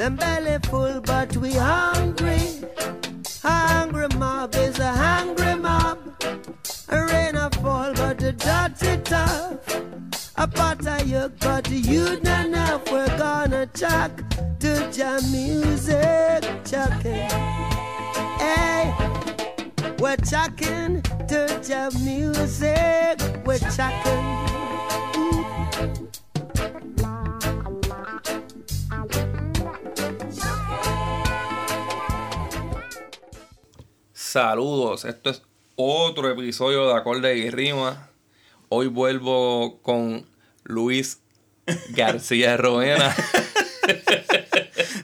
Them belly full, but we hungry. Hungry mob is a hungry mob. A rain a fall, but the dirty tough. A pot of you, but you not enough. We're gonna chuck to jam music, chucking. Hey, we're chucking to jam music. We're chucking. Saludos, esto es otro episodio de Acorde y Rima. Hoy vuelvo con Luis García Roena.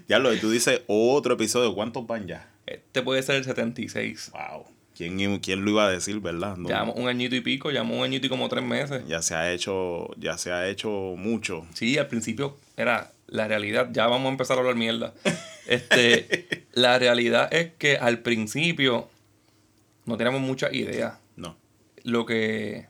Ya lo, y tú dices otro episodio, ¿cuántos van ya? Este puede ser el 76. Wow. ¿Quién, quién lo iba a decir, verdad? No, Llevamos un añito y pico, llevamos un añito y como tres meses. ya se ha hecho, ya se ha hecho mucho. Sí, al principio era la realidad. Ya vamos a empezar a hablar mierda. Este, la realidad es que al principio no teníamos mucha idea. No. Lo que,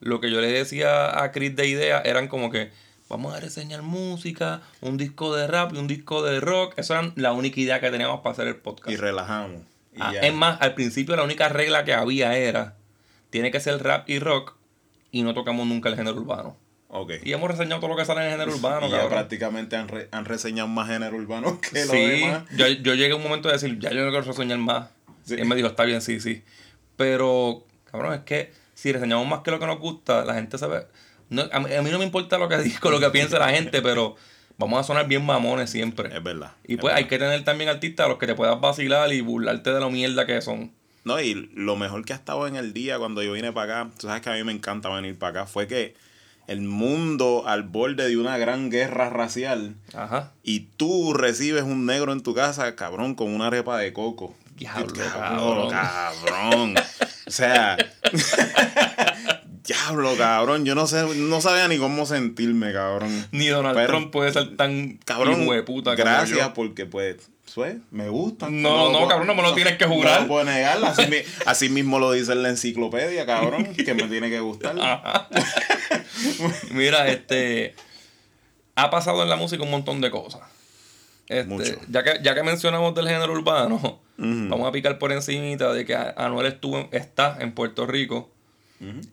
lo que yo le decía a Chris de idea eran como que vamos a reseñar música, un disco de rap y un disco de rock. Esa era la única idea que teníamos para hacer el podcast. Y relajamos. Y Ah, es más, al principio la única regla que había era tiene que ser rap y rock y no tocamos nunca el género urbano. Ok. Y hemos reseñado todo lo que sale en el género urbano, Y ya prácticamente han, re- han reseñado más género urbano que lo Sí, demás. yo, yo llegué a un momento de decir, ya yo no quiero reseñar más. Sí. Y él me dijo, está bien, sí, sí. Pero, cabrón, es que si reseñamos más que lo que nos gusta, la gente sabe. No, a, mí, a mí no me importa lo que digo, lo que piense la gente, pero vamos a sonar bien mamones siempre. Es verdad. Y es pues hay que tener también artistas a los que te puedas vacilar y burlarte de la mierda que son. No, y lo mejor que ha estado en el día cuando yo vine para acá, tú sabes que a mí me encanta venir para acá, fue que el mundo al borde de una gran guerra racial Ajá. y tú recibes un negro en tu casa, cabrón, con una arepa de coco. Diablo, Cabrón, cabrón. O sea, diablo, cabrón. Yo no sé, no sabía ni cómo sentirme, cabrón. Ni Donald Pero- Trump puede ser tan Cabrón, hijueputa como gracias yo. porque pues, pues, me gusta. No, no, cabrón, no me lo tienes que jurar. No puedo negar, así, mi- así mismo lo dice en la enciclopedia, cabrón, que me tiene que gustar. Mira, este. Ha pasado en la música un montón de cosas. Este, Mucho. Ya que, ya que mencionamos del género urbano, Vamos a picar por encimita de que A- Anuel estuvo, en- está en Puerto Rico.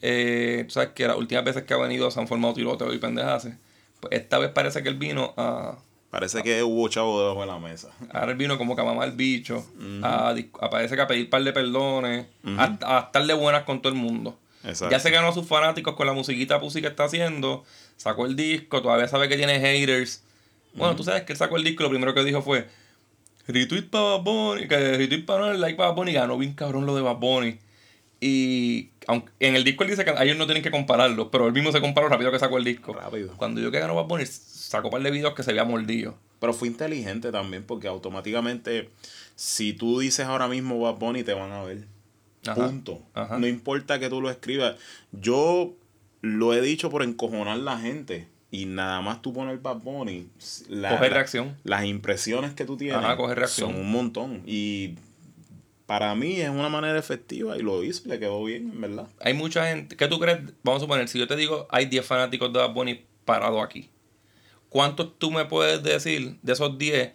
Eh, tú sabes que las últimas veces que ha venido se han formado tiroteos y pendejaces. Pues esta vez parece que él vino a. Parece que hubo chavo debajo de la mesa. Ahora él vino como que a mamar el bicho. a, a- parece que a pedir par de perdones. a, a estar de buenas con todo el mundo. Exacto. Ya se ganó a sus fanáticos con la musiquita pussy que está haciendo. Sacó el disco, todavía sabe que tiene haters. Bueno, tú sabes que él sacó el disco y lo primero que dijo fue retweet para Bad Bunny, que retweet para el like para Bad Bunny, ganó bien cabrón lo de Bad Bunny. Y aunque en el disco él dice que ellos no tienen que compararlo, pero él mismo se comparó rápido que sacó el disco. Rápido. Cuando yo que ganó Bad Bunny, sacó un par de videos que se veía mordido. Pero fue inteligente también porque automáticamente, si tú dices ahora mismo Bad Bunny, te van a ver. Ajá. Punto. Ajá. No importa que tú lo escribas. Yo lo he dicho por encojonar la gente. Y nada más tú poner Bad Bunny. la- Coge la- reacción. Las impresiones que tú tienes Ajá, coge reacción. son un montón. Y para mí es una manera efectiva y lo hizo, le quedó bien, en verdad. Hay mucha gente. ¿Qué tú crees? Vamos a suponer, si yo te digo, hay 10 fanáticos de Bad Bunny parados aquí. ¿Cuántos tú me puedes decir de esos 10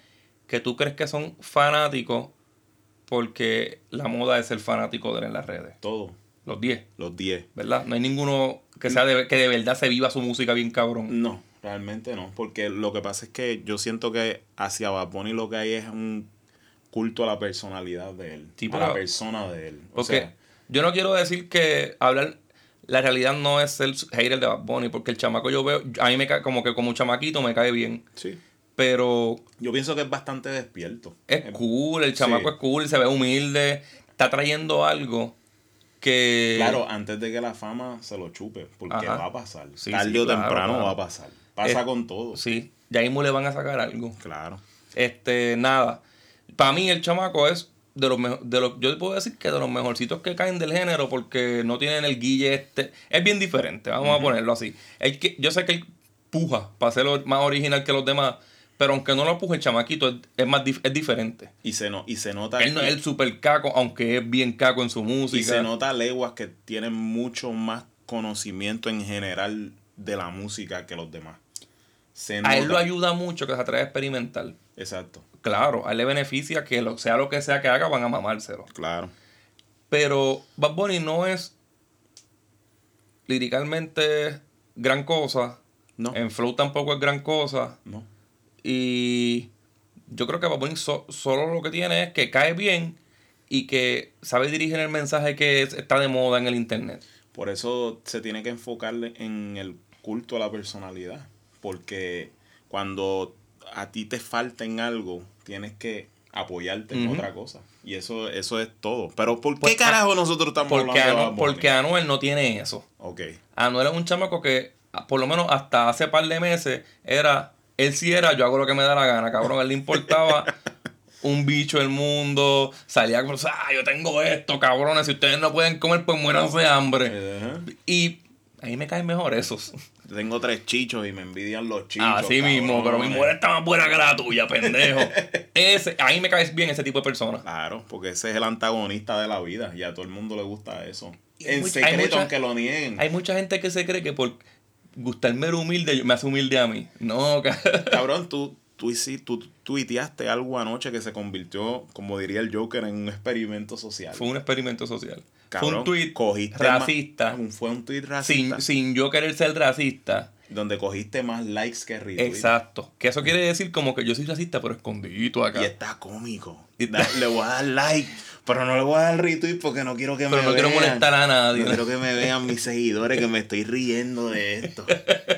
que tú crees que son fanáticos porque la moda es ser fanático de él en las redes? Todo. Los 10, Los 10. ¿verdad? No hay ninguno que sea de, que de verdad se viva su música bien cabrón. No, realmente no. Porque lo que pasa es que yo siento que hacia Bad Bunny lo que hay es un culto a la personalidad de él. Sí, a la persona de él. O Porque sea, yo no quiero decir que hablar. La realidad no es ser hater de Bad Bunny, porque el chamaco yo veo, a mí me cae como que como un chamaquito me cae bien. sí. Pero Yo pienso que es bastante despierto. Es cool, el chamaco sí. es cool, se ve humilde, está trayendo algo que... Claro, antes de que la fama se lo chupe, porque Ajá. va a pasar. Sí, Tarde sí, o claro, temprano claro. va a pasar. Pasa Eh, con todo. Sí, ya mismo le van a sacar algo. Claro. Este, nada. Para mí el chamaco es de los mejores, de los, yo puedo decir que de los mejorcitos que caen del género porque no tienen el guille este. Es bien diferente, vamos a ponerlo así. El que, yo sé que él puja para ser más original que los demás, pero aunque no lo puje el chamaquito, es, es más dif- es diferente. Y se, no, y se nota Él no es el super caco, aunque es bien caco en su música. y se nota leguas que tienen mucho más conocimiento en general de la música que los demás. Se A él lo ayuda mucho que se atreve a experimentar. Exacto, Claro, a él le beneficia que lo, sea lo que sea que haga, van a mamárselo. claro. Pero Bad Bunny no es liricalmente gran cosa. No, En flow tampoco es gran cosa. no. Y yo creo que Bad Bunny so- solo lo que tiene es que cae bien y que sabe dirigir el mensaje que es- está de moda en el internet. Por eso se tiene que enfocarle en el culto a la personalidad. Porque cuando a ti te falta en algo, tienes que apoyarte en otra cosa. Y eso, eso es todo. Pero ¿por qué Pues, carajo nosotros estamos Porque, hablando de porque Anuel no tiene eso. Ok. Anuel es un chamaco que, a- por lo menos hasta hace par de meses, era. Él sí era, yo hago lo que me da la gana, cabrón. A él le importaba un bicho del mundo. Salía como, ah, yo tengo esto, cabrones. Si ustedes no pueden comer, pues muéranse de hambre. Ajá. Y ahí me caen mejor esos. Tengo tres chichos y me envidian los chichos. Así mismo, pero mi mujer está más buena que la tuya, pendejo. Ese, ahí me caes bien ese tipo de personas. Claro, porque ese es el antagonista de la vida y a todo el mundo le gusta eso. En secreto, mucha- aunque lo nieguen. Hay mucha gente que se cree que por gustarme el humilde me hace humilde a mí. No, ca- Cabrón, tú, tú, tú tuiteaste algo anoche que se convirtió, como diría el Joker, en un experimento social. fue un experimento social. Cabrón, fue un tweet racista. fue un tweet racista. sin, sin yo querer ser racista. Donde cogiste más likes que retweets. Exacto. Que eso quiere decir como que yo soy racista, pero escondidito acá. Y está cómico. Y Da- le voy a dar like, pero no le voy a dar retweet porque no quiero que Pero me no quiero vean. molestar a nadie. No quiero que me vean mis seguidores que me estoy riendo de esto.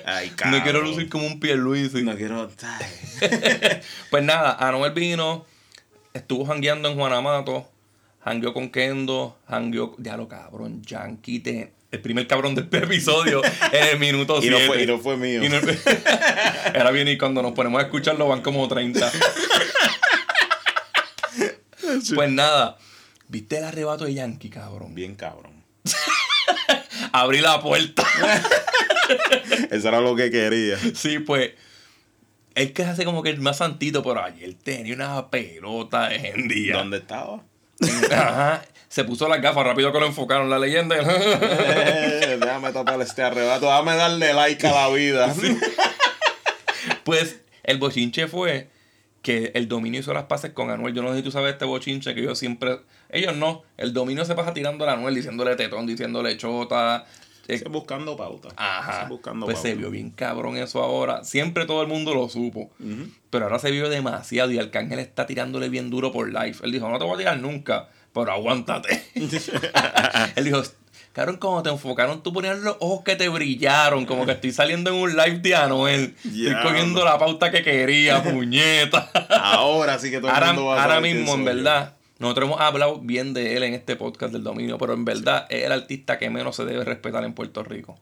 Ay, No cabrón. quiero lucir como un Pierluisi. No quiero... Pues nada, Anuel vino, estuvo jangueando en Juanamato, jangueó con Kendo, jangueó, ya lo cabrón, Yankee, te- el primer cabrón del episodio en el minuto Y no 7. fue- y no fue mío. Era bien, y cuando nos ponemos a escucharlo van como 30. pues nada, ¿viste el arrebato de Yankee, cabrón? Bien cabrón. Abrí la puerta. Eso era lo que quería. sí, pues. Él que se hace como que el más santito, pero ayer tenía una pelota de gendía. ¿Dónde estaba? Ajá. Se puso las gafas rápido que lo enfocaron la leyenda. Eh, déjame tapar este arrebato. Déjame darle like a la vida. pues el bochinche fue que el dominio hizo las paces con Anuel. Yo no sé si tú sabes este bochinche que ellos siempre. Ellos no. El dominio se pasa tirando a Anuel, diciéndole tetón, diciéndole chota. eh, buscando pauta. Ajá. Buscando Pues se vio bien cabrón eso ahora. Siempre todo el mundo lo supo. Pero ahora se vio demasiado y Arcángel está tirándole bien duro por live. Él dijo, no te voy a tirar nunca, pero aguántate. Él dijo, cabrón, como te enfocaron, tú ponías los ojos que te brillaron, como que estoy saliendo en un live de Anuel. Estoy cogiendo la pauta que quería, puñeta. Ahora sí que todo el ahora mundo va a ahora mismo, en verdad, nosotros hemos hablado bien de él en este podcast del dominio, pero en verdad es el artista que menos se debe respetar en Puerto Rico.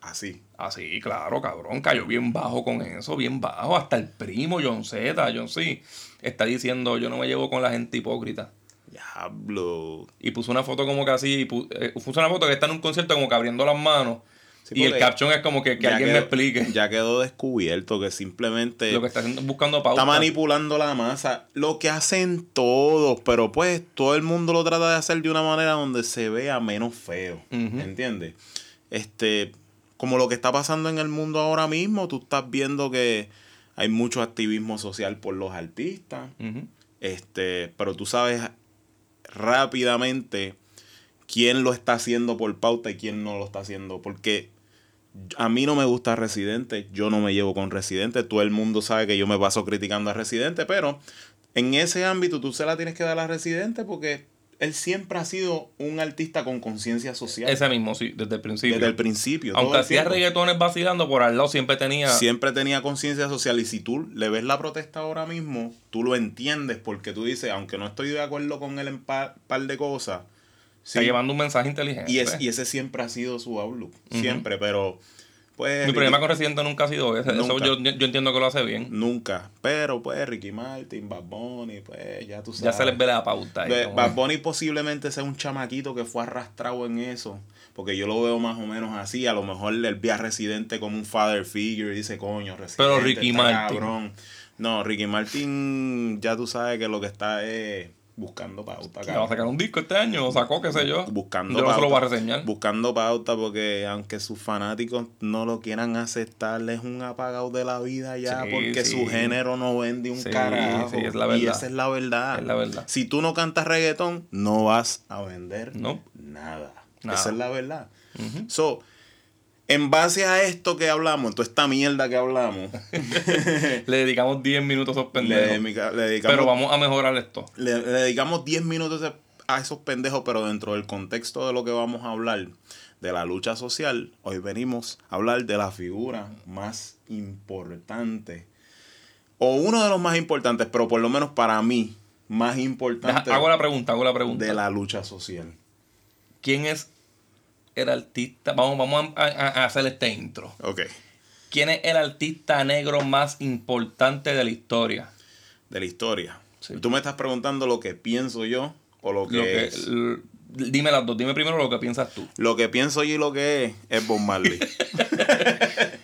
Así. Así, claro, cabrón, cayó bien bajo con eso, bien bajo. Hasta el primo John Z, John C, está diciendo, yo no me llevo con la gente hipócrita. Diablo. Y puso una foto como que así, y pu- eh, puso una foto que está en un concierto como que abriendo las manos. Sí, y el caption es como que, que alguien quedó- me explique. Ya quedó descubierto que simplemente Lo que está haciendo buscando pauta. está manipulando la masa. Lo que hacen todos, pero pues todo el mundo lo trata de hacer de una manera donde se vea menos feo. Ujú. ¿Entiendes? Este, como lo que está pasando en el mundo ahora mismo, tú estás viendo que hay mucho activismo social por los artistas. Este, pero tú sabes rápidamente quién lo está haciendo por pauta y quién no lo está haciendo. Porque a mí no me gusta Residente, yo no me llevo con Residente. Todo el mundo sabe que yo me paso criticando a Residente, pero en ese ámbito tú se la tienes que dar a Residente porque él siempre ha sido un artista con conciencia social. Ese mismo, sí, desde el principio. desde el principio. Aunque hacía reggaetones vacilando, por al lado siempre tenía... Siempre tenía conciencia social y si tú le ves la protesta ahora mismo, tú lo entiendes porque tú dices, aunque no estoy de acuerdo con él en par, par de cosas, Está sí, llevando un mensaje inteligente. y, es, y ese siempre ha sido su outlook, siempre, pero pues... Mi problema con Residente nunca ha sido ese. Eso yo, yo entiendo que lo hace bien. Nunca, pero pues Ricky Martin, Bad Bunny, pues ya tú sabes. Ya se les ve la pauta. ahí, Bad Bunny posiblemente sea un chamaquito que fue arrastrado en eso. Porque yo lo veo más o menos así. A lo mejor él ve a Residente como un father figure y dice, coño, Residente. Pero Ricky Martin. cabrón". No, Ricky Martin, ya tú sabes que lo que está es buscando pauta, va a sacar un disco este año, o sacó, qué sé yo. buscando Yo no se lo voy a pauta, reseñar. buscando pauta porque aunque sus fanáticos no lo quieran aceptar es un apagado de la vida ya Sí, porque sí. su género no vende un Sí, carajo sí, es la y esa es la verdad Es la verdad. si tú no cantas reggaetón no vas a vender No. nada. Nada. esa es la verdad so en base a esto que hablamos toda esta mierda que hablamos Le dedicamos 10 minutos a esos pendejos. le, dedica- le dedicamos Pero vamos a mejorar esto. le, le dedicamos 10 minutos a- esos pendejos, pero dentro del contexto de lo que vamos a hablar, de la lucha social, hoy venimos a hablar de la figura más importante, o uno de los más importantes, pero por lo menos para mí, más Deja- importante hago la pregunta, hago la pregunta. de la lucha social. ¿Quién es el artista? Vamos, vamos a, a- a hacer este intro. Ok, ¿Quién es el artista negro más importante de la historia? de la historia. Sí. Tú me estás preguntando lo que pienso yo o lo que, Lo que, es. dime las dos. Dime primero lo que piensas tú. Lo que pienso yo y lo que es es Bob Marley.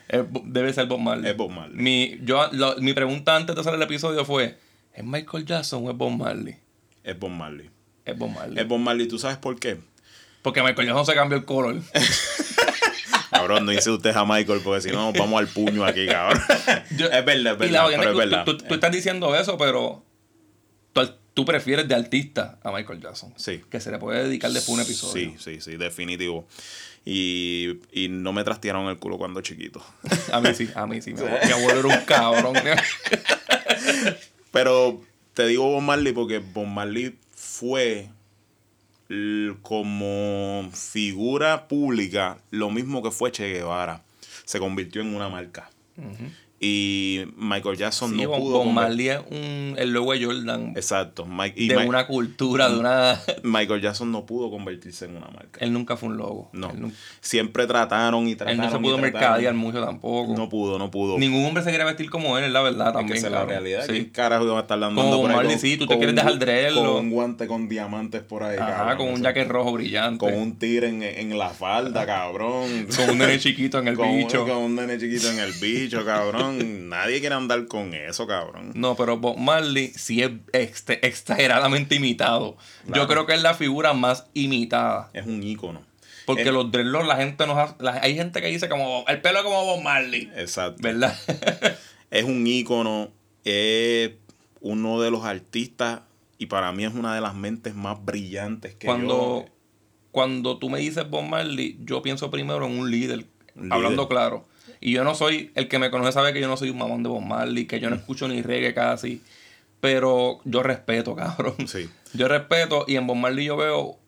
Es debe ser Bob Marley. Es Bob Marley. Mi, yo, lo- mi pregunta antes de hacer el episodio fue: ¿es Michael Jackson o es Bob Marley? es Bob Marley. Es Bob Marley. Es Bob Marley. ¿Tú sabes por qué? Porque Michael Jackson se cambió el color. Cabrón, no usted a Michael porque si no nos vamos al puño aquí, cabrón. Yo- es verdad, es y la verdad, pero es que verdad. tú, tú- tú estás diciendo eso, pero tú, tú prefieres de artista a Michael Jackson. Sí. Que se le puede dedicar después un episodio. Sí, sí, sí, definitivo. Y, y no me trastearon el culo cuando chiquito. A mí sí, a mí sí. Mi abuelo, era un cabrón. Pero te digo Bob Marley porque Bob Marley fue como figura pública lo mismo que fue Che Guevara. Se convirtió en una marca. Y Michael Jackson Sí, no Bob, pudo. Conver- Marley es un, el logo de Jordan Exacto. Mike- y de una cultura, de una... Michael Jackson no pudo convertirse en una marca. Él nunca fue un logo. No. Él, Siempre trataron y él trataron. no se pudo mercadear mucho tampoco. No pudo, no pudo. Ningún hombre se quiere vestir como él, es la verdad Es también. esa es la cabrón. realidad. Sí. ¿Qué carajo a estar dando Como por ahí Bob Marley, con- sí, tú te quieres un dejar dreadlo. Con un guante con diamantes por ahí, Ajá, cabrón, con un jacket rojo brillante. Con un tigre en, en la falda, cabrón. Con un nene chiquito en el Con bicho. Con un nene chiquito en el bicho, cabrón. Nadie quiere andar con eso, cabrón. No, pero Bob Marley sí es exte- exageradamente imitado. Claro. Yo creo que es la figura más imitada. Es un ícono. Porque los dreadlocks, la gente nos ha- la- hay gente que dice como el pelo es como Bob Marley. Exacto. ¿Verdad? Es un ícono. Es uno de los artistas y para mí es una de las mentes más brillantes que cuando, yo... cuando tú me dices Bob Marley, yo pienso primero en un líder, Un hablando líder. claro. Y yo no soy, el que me conoce sabe que yo no soy un mamón de Bob Marley, que Mm. yo no escucho ni reggae casi. Pero yo respeto, cabrón. Sí. Yo respeto y en Bob Marley yo veo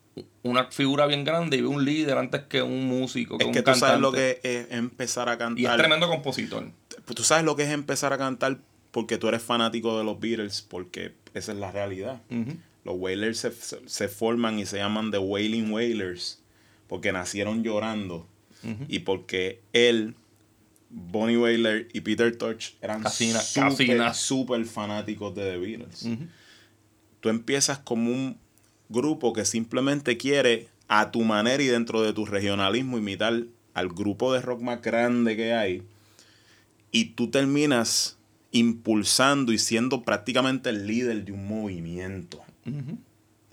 una figura bien grande y veo un líder antes que un músico, que Es un que tú sabes lo que es empezar a cantar. Y es tremendo compositor. Pues tú sabes lo que es empezar a cantar porque tú eres fanático de los Beatles, porque esa es la realidad. Los Wailers se, se- forman y se llaman The Wailing Wailers porque nacieron llorando y porque él, Bonnie Wailer y Peter Tosh eran Casi na- súper, casi na- súper fanáticos de The Beatles. Tú empiezas como un grupo que simplemente quiere a tu manera y dentro de tu regionalismo imitar al grupo de rock más grande que hay y tú terminas impulsando y siendo prácticamente el líder de un movimiento.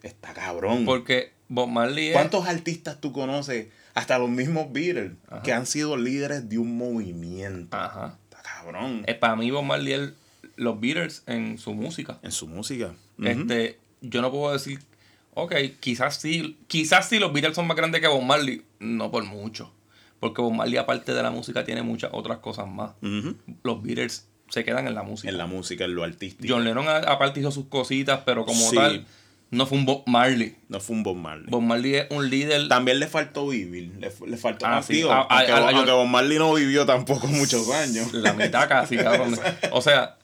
Está cabrón. Porque Bob Marley es... ¿Cuántos artistas tú conoces? Hasta los mismos Beatles Ajá. que han sido líderes de un movimiento. Ajá. Está cabrón. Eh, para mí Bob Marley es los Beatles en su música. En su música. Este, yo no puedo decir, ok, quizás sí, quizás sí los Beatles son más grandes que Bob Marley, no por mucho. Porque Bob Marley, aparte de la música, tiene muchas otras cosas más. Los Beatles se quedan en la música. En la música, en lo artístico. John Lennon, a- aparte, hizo sus cositas, pero como Sí. tal, no fue un Bob Marley. No fue un Bob Marley. Bob Marley es un líder. También le faltó vivir. Le, le faltó. Ah, Ah, sí. Ah, ah, aunque, ah, yo- aunque Bob Marley no vivió tampoco muchos años. La mitad casi, cabrón. O sea,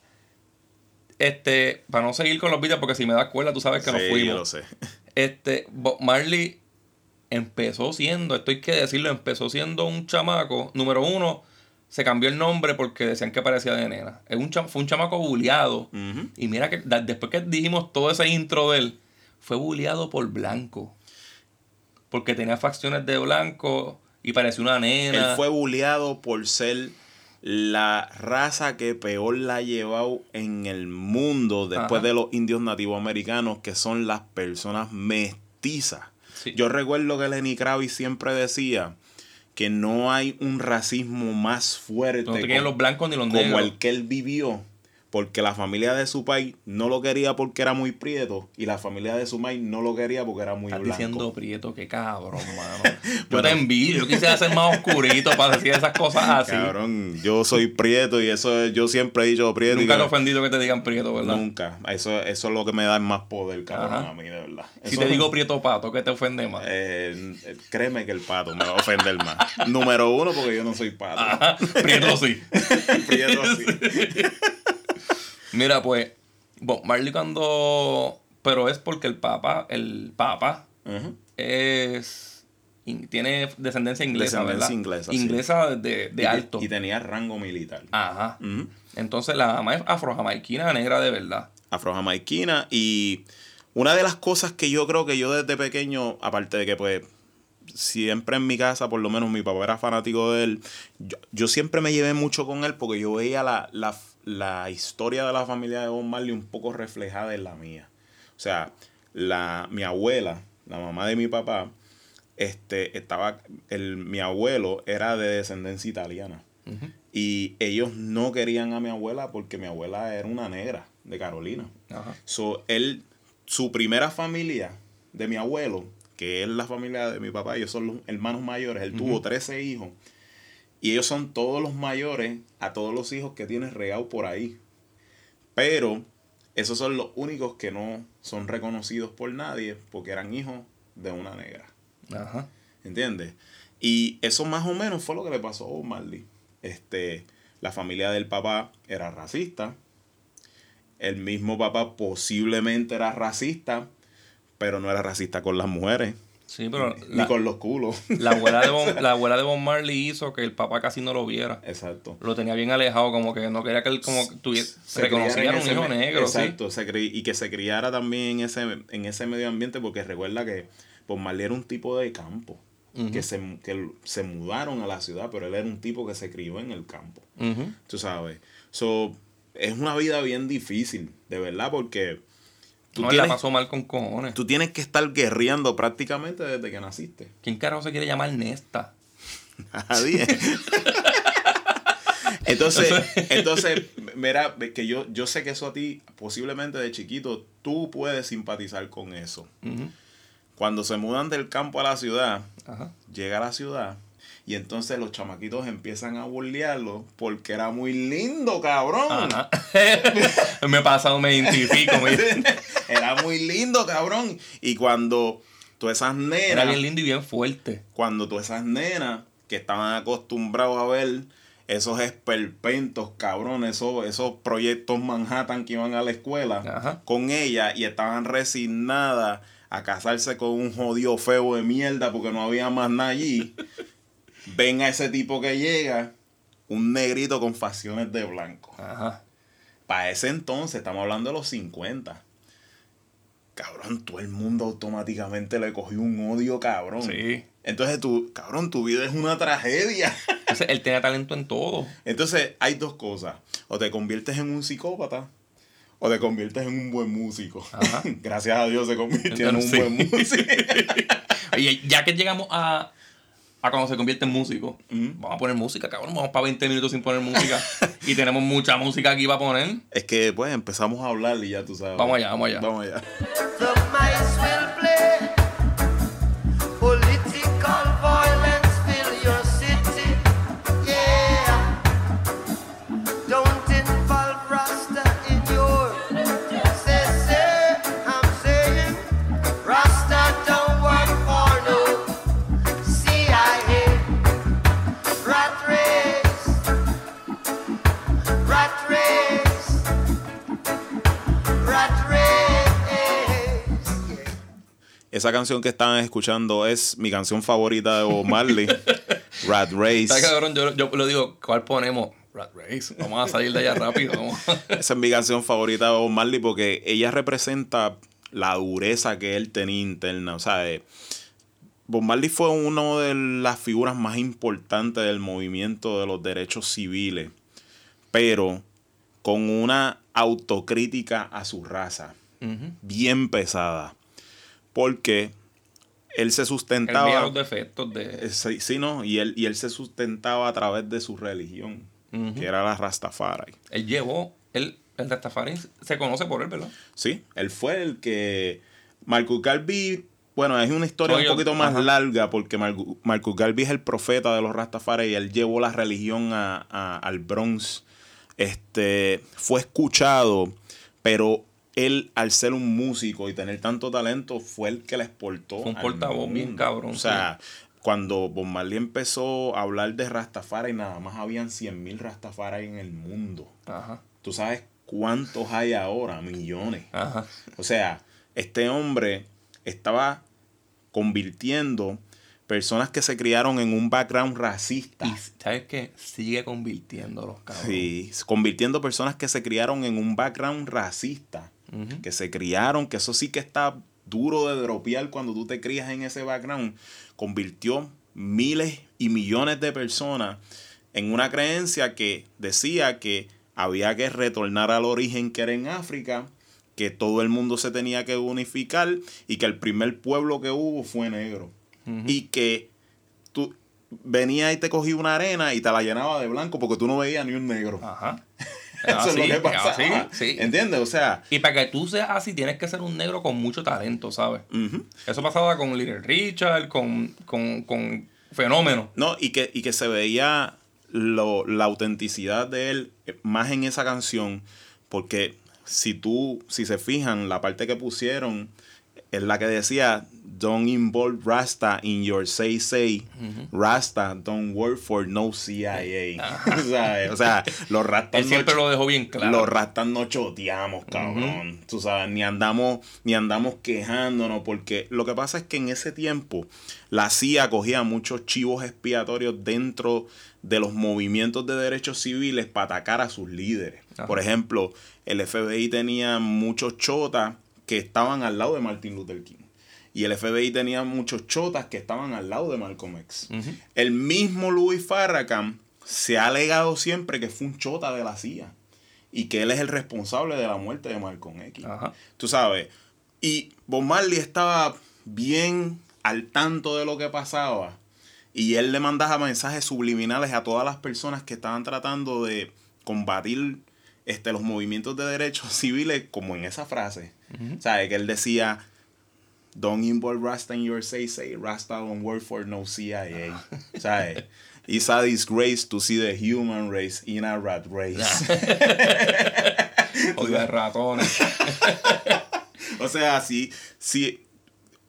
este, para no seguir con los Beatles, porque si me das cuerda, tú sabes que nos Sí, fuimos. yo lo sé. Este, Bob Marley empezó siendo, esto hay que decirlo, empezó siendo un chamaco. Número uno, se cambió el nombre porque decían que parecía de nena. Es un fue un chamaco bulleado. Ujú. Y mira que después que dijimos todo ese intro de él, fue bulleado por blanco. Porque tenía facciones de blanco y parecía una nena. Él fue bulleado por ser la raza que peor la ha llevado en el mundo después Ajá. de los indios nativos americanos, que son las personas mestizas. Sí. Yo recuerdo que Lenny Kravitz siempre decía que no hay un racismo más fuerte No te quieren como- los blancos ni los como negros. el que él vivió, porque la familia de su país no lo quería porque era muy prieto y la familia de su país no lo quería porque era muy Estás blanco. diciendo prieto, qué cabrón, mano. Yo te envidio, yo quisiera ser más oscurito para decir esas cosas así. Cabrón, yo soy prieto y eso es- yo siempre he dicho prieto. Nunca te he ofendido que te digan prieto, ¿verdad? Nunca. Eso, eso es lo que me da más poder, cabrón, Ajá. a mí, de verdad. Si te digo prieto pato, ¿qué te ofende más? eh, créeme que el pato me va a ofender más. Número uno, porque yo no soy pato. Ajá, prieto sí. Prieto sí. Mira, pues, Bob Marley cuando... Pero es porque el papa, el papa es... in- Tiene descendencia inglesa, Descendencia ¿verdad? inglesa, sí. Inglesa de, de Y- alto. Y tenía rango militar. Ajá. Entonces la mamá es afrojamaiquina negra de verdad. afrojamaiquina y una de las cosas que yo creo que yo desde pequeño, aparte de que pues siempre en mi casa, por lo menos mi papá era fanático de él, yo, yo siempre me llevé mucho con él porque yo veía la, la, la historia de la familia de Bob Marley un poco reflejada en la mía. O sea, la, mi abuela, la mamá de mi papá, este, estaba, el, mi abuelo era de descendencia italiana. Y ellos no querían a mi abuela porque mi abuela era una negra de Carolina. So, él, su primera familia de mi abuelo, que es la familia de mi papá, ellos son los hermanos mayores, él tuvo 13 hijos. Y ellos son todos los mayores a todos los hijos que tiene regado por ahí. Pero esos son los únicos que no son reconocidos por nadie porque eran hijos de una negra. Ajá. ¿Entiendes? Y eso más o menos fue lo que le pasó a Bob Marley. Este, la familia del papá era racista. El mismo papá posiblemente era racista, pero no era racista con las mujeres, Sí, pero ni la, con los culos. la abuela de Bon, la abuela de Bon Marley hizo que el papá casi no lo viera. Exacto. Lo tenía bien alejado, como que no quería que él como que tuviese, Se reconociera un hijo negro, Exacto, se cri- y que se criara también en ese, en ese medio ambiente, porque recuerda que Bob Marley era un tipo de campo, que, se, que se mudaron a la ciudad, pero él era un tipo que se crió en el campo. sí. Ujú. Tú sabes. So, es una vida bien difícil, de verdad, porque tú, No, tienes, la pasó mal con cojones. tú tienes que estar guerreando prácticamente desde que naciste. ¿Quién carajo se quiere llamar Nesta? Nadie. entonces, entonces, mira, que yo, yo sé que eso a ti, posiblemente de chiquito, tú puedes simpatizar con eso. Cuando se mudan del campo a la ciudad, Ajá. llega a la ciudad y entonces los chamaquitos empiezan a burlearlo porque era muy lindo, cabrón. Me pasa, me identifico. me- Era muy lindo, cabrón. Y cuando todas esas Era nenas, bien lindo y bien fuerte. cuando todas esas nenas que estaban acostumbrados a ver esos esperpentos, cabrón, esos, esos proyectos Manhattan que iban a la escuela Ajá. con ella y estaban resignadas a casarse con un jodido feo de mierda porque no había más nada allí. Ven a ese tipo que llega, un negrito con facciones de blanco. Ajá. Para ese entonces, estamos hablando de los 50. Cabrón, todo el mundo automáticamente le cogió un odio, cabrón. Sí. Entonces, tú, cabrón, tu vida es una tragedia. Entonces, él tenía talento en todo. Entonces, hay dos cosas. O te conviertes en un psicópata, o te conviertes en un buen músico. Ajá. Gracias a Dios se convirtió en un Sí. buen músico. Oye, ya que llegamos a, a cuando se convierte en músico, vamos a poner música, cabrón. Vamos para 20 minutos sin poner música. y tenemos mucha música aquí para poner. es que, pues, empezamos a hablar y ya tú sabes. Vamos allá, vamos allá. Vamos allá. Esa canción que estaban escuchando es mi canción favorita de Bob Marley, Rat Race. ¿Sabes, cabrón? Yo, yo lo digo, ¿cuál ponemos? Rat Race. Vamos a salir de allá rápido. vamos. Esa es mi canción favorita de Bob Marley porque ella representa la dureza que él tenía interna. O sea, eh, Bob Marley fue una de las figuras más importantes del movimiento de los derechos civiles pero con una autocrítica a su raza bien pesada. Porque él se Él sustentaba. los defectos de... Eh, Sí, sí, ¿no? Y él, y él se sustentaba a través de su religión, que era la Rastafari. Él llevó... Él, el Rastafari se conoce por él, ¿verdad? Sí, él fue el que. Marcus Garvey. Bueno, es una historia un poquito más ajá. larga porque Marcu- Marcus Garvey es el profeta de los Rastafari y él llevó la religión a- a- al Bronx. Este, fue escuchado, pero él, al ser un músico y tener tanto talento, fue el que le exportó. Fue un portavoz bien cabrón, O sea, cuando Bob Marley empezó a hablar de Rastafari, nada más habían 100 mil Rastafari en el mundo. Ajá. ¿Tú sabes cuántos hay ahora? Millones. Ajá. O sea, este hombre estaba convirtiendo personas que se criaron en un background racista. Y ¿sabes qué? Sigue convirtiéndolos, cabrón. Sí, convirtiendo personas que se criaron en un background racista. Que se criaron, que eso sí que está duro de dropear cuando tú te crías en ese background. Convirtió miles y millones de personas en una creencia que decía que había que retornar al origen que era en África, que todo el mundo se tenía que unificar y que el primer pueblo que hubo fue negro. Y que tú venías y te cogía una arena y te la llenaba de blanco porque tú no veías ni un negro. Ajá. Eso Así, es lo que así, sí. ¿Entiendes? O sea, Y para que tú seas así, tienes que ser un negro con mucho talento, ¿sabes? Eso pasaba con Little Richard, con, con, con Fenómeno. No, y que, y que se veía lo- la autenticidad de él eh, más en esa canción, porque si tú, si se fijan, la parte que pusieron es la que decía, don't involve Rasta in your say say, Rasta don't work for no CIA. o, sea, o sea, los Rastas Él siempre no, lo dejó bien claro. los Rastas no choteamos, cabrón. Tú sabes, ni andamos, ni andamos quejándonos, porque lo que pasa es que en ese tiempo la CIA cogía muchos chivos expiatorios dentro de los movimientos de derechos civiles para atacar a sus líderes. Por ejemplo, el FBI tenía muchos chotas que estaban al lado de Martin Luther King. Y el FBI tenía muchos chotas que estaban al lado de Malcolm X. El mismo Louis Farrakhan se ha alegado siempre que fue un chota de la CIA y que él es el responsable de la muerte de Malcolm X. Tú sabes. Y Bob Marley estaba bien al tanto de lo que pasaba y él le mandaba mensajes subliminales a todas las personas que estaban tratando de combatir este, los movimientos de derechos civiles, como en esa frase. ¿Sabes? Que él decía, Don't involve Rasta in your say say. Rasta don't work for no CIA. ¿Sabes? It's a disgrace to see the human race in a rat race. De ratones. o sea, si, si,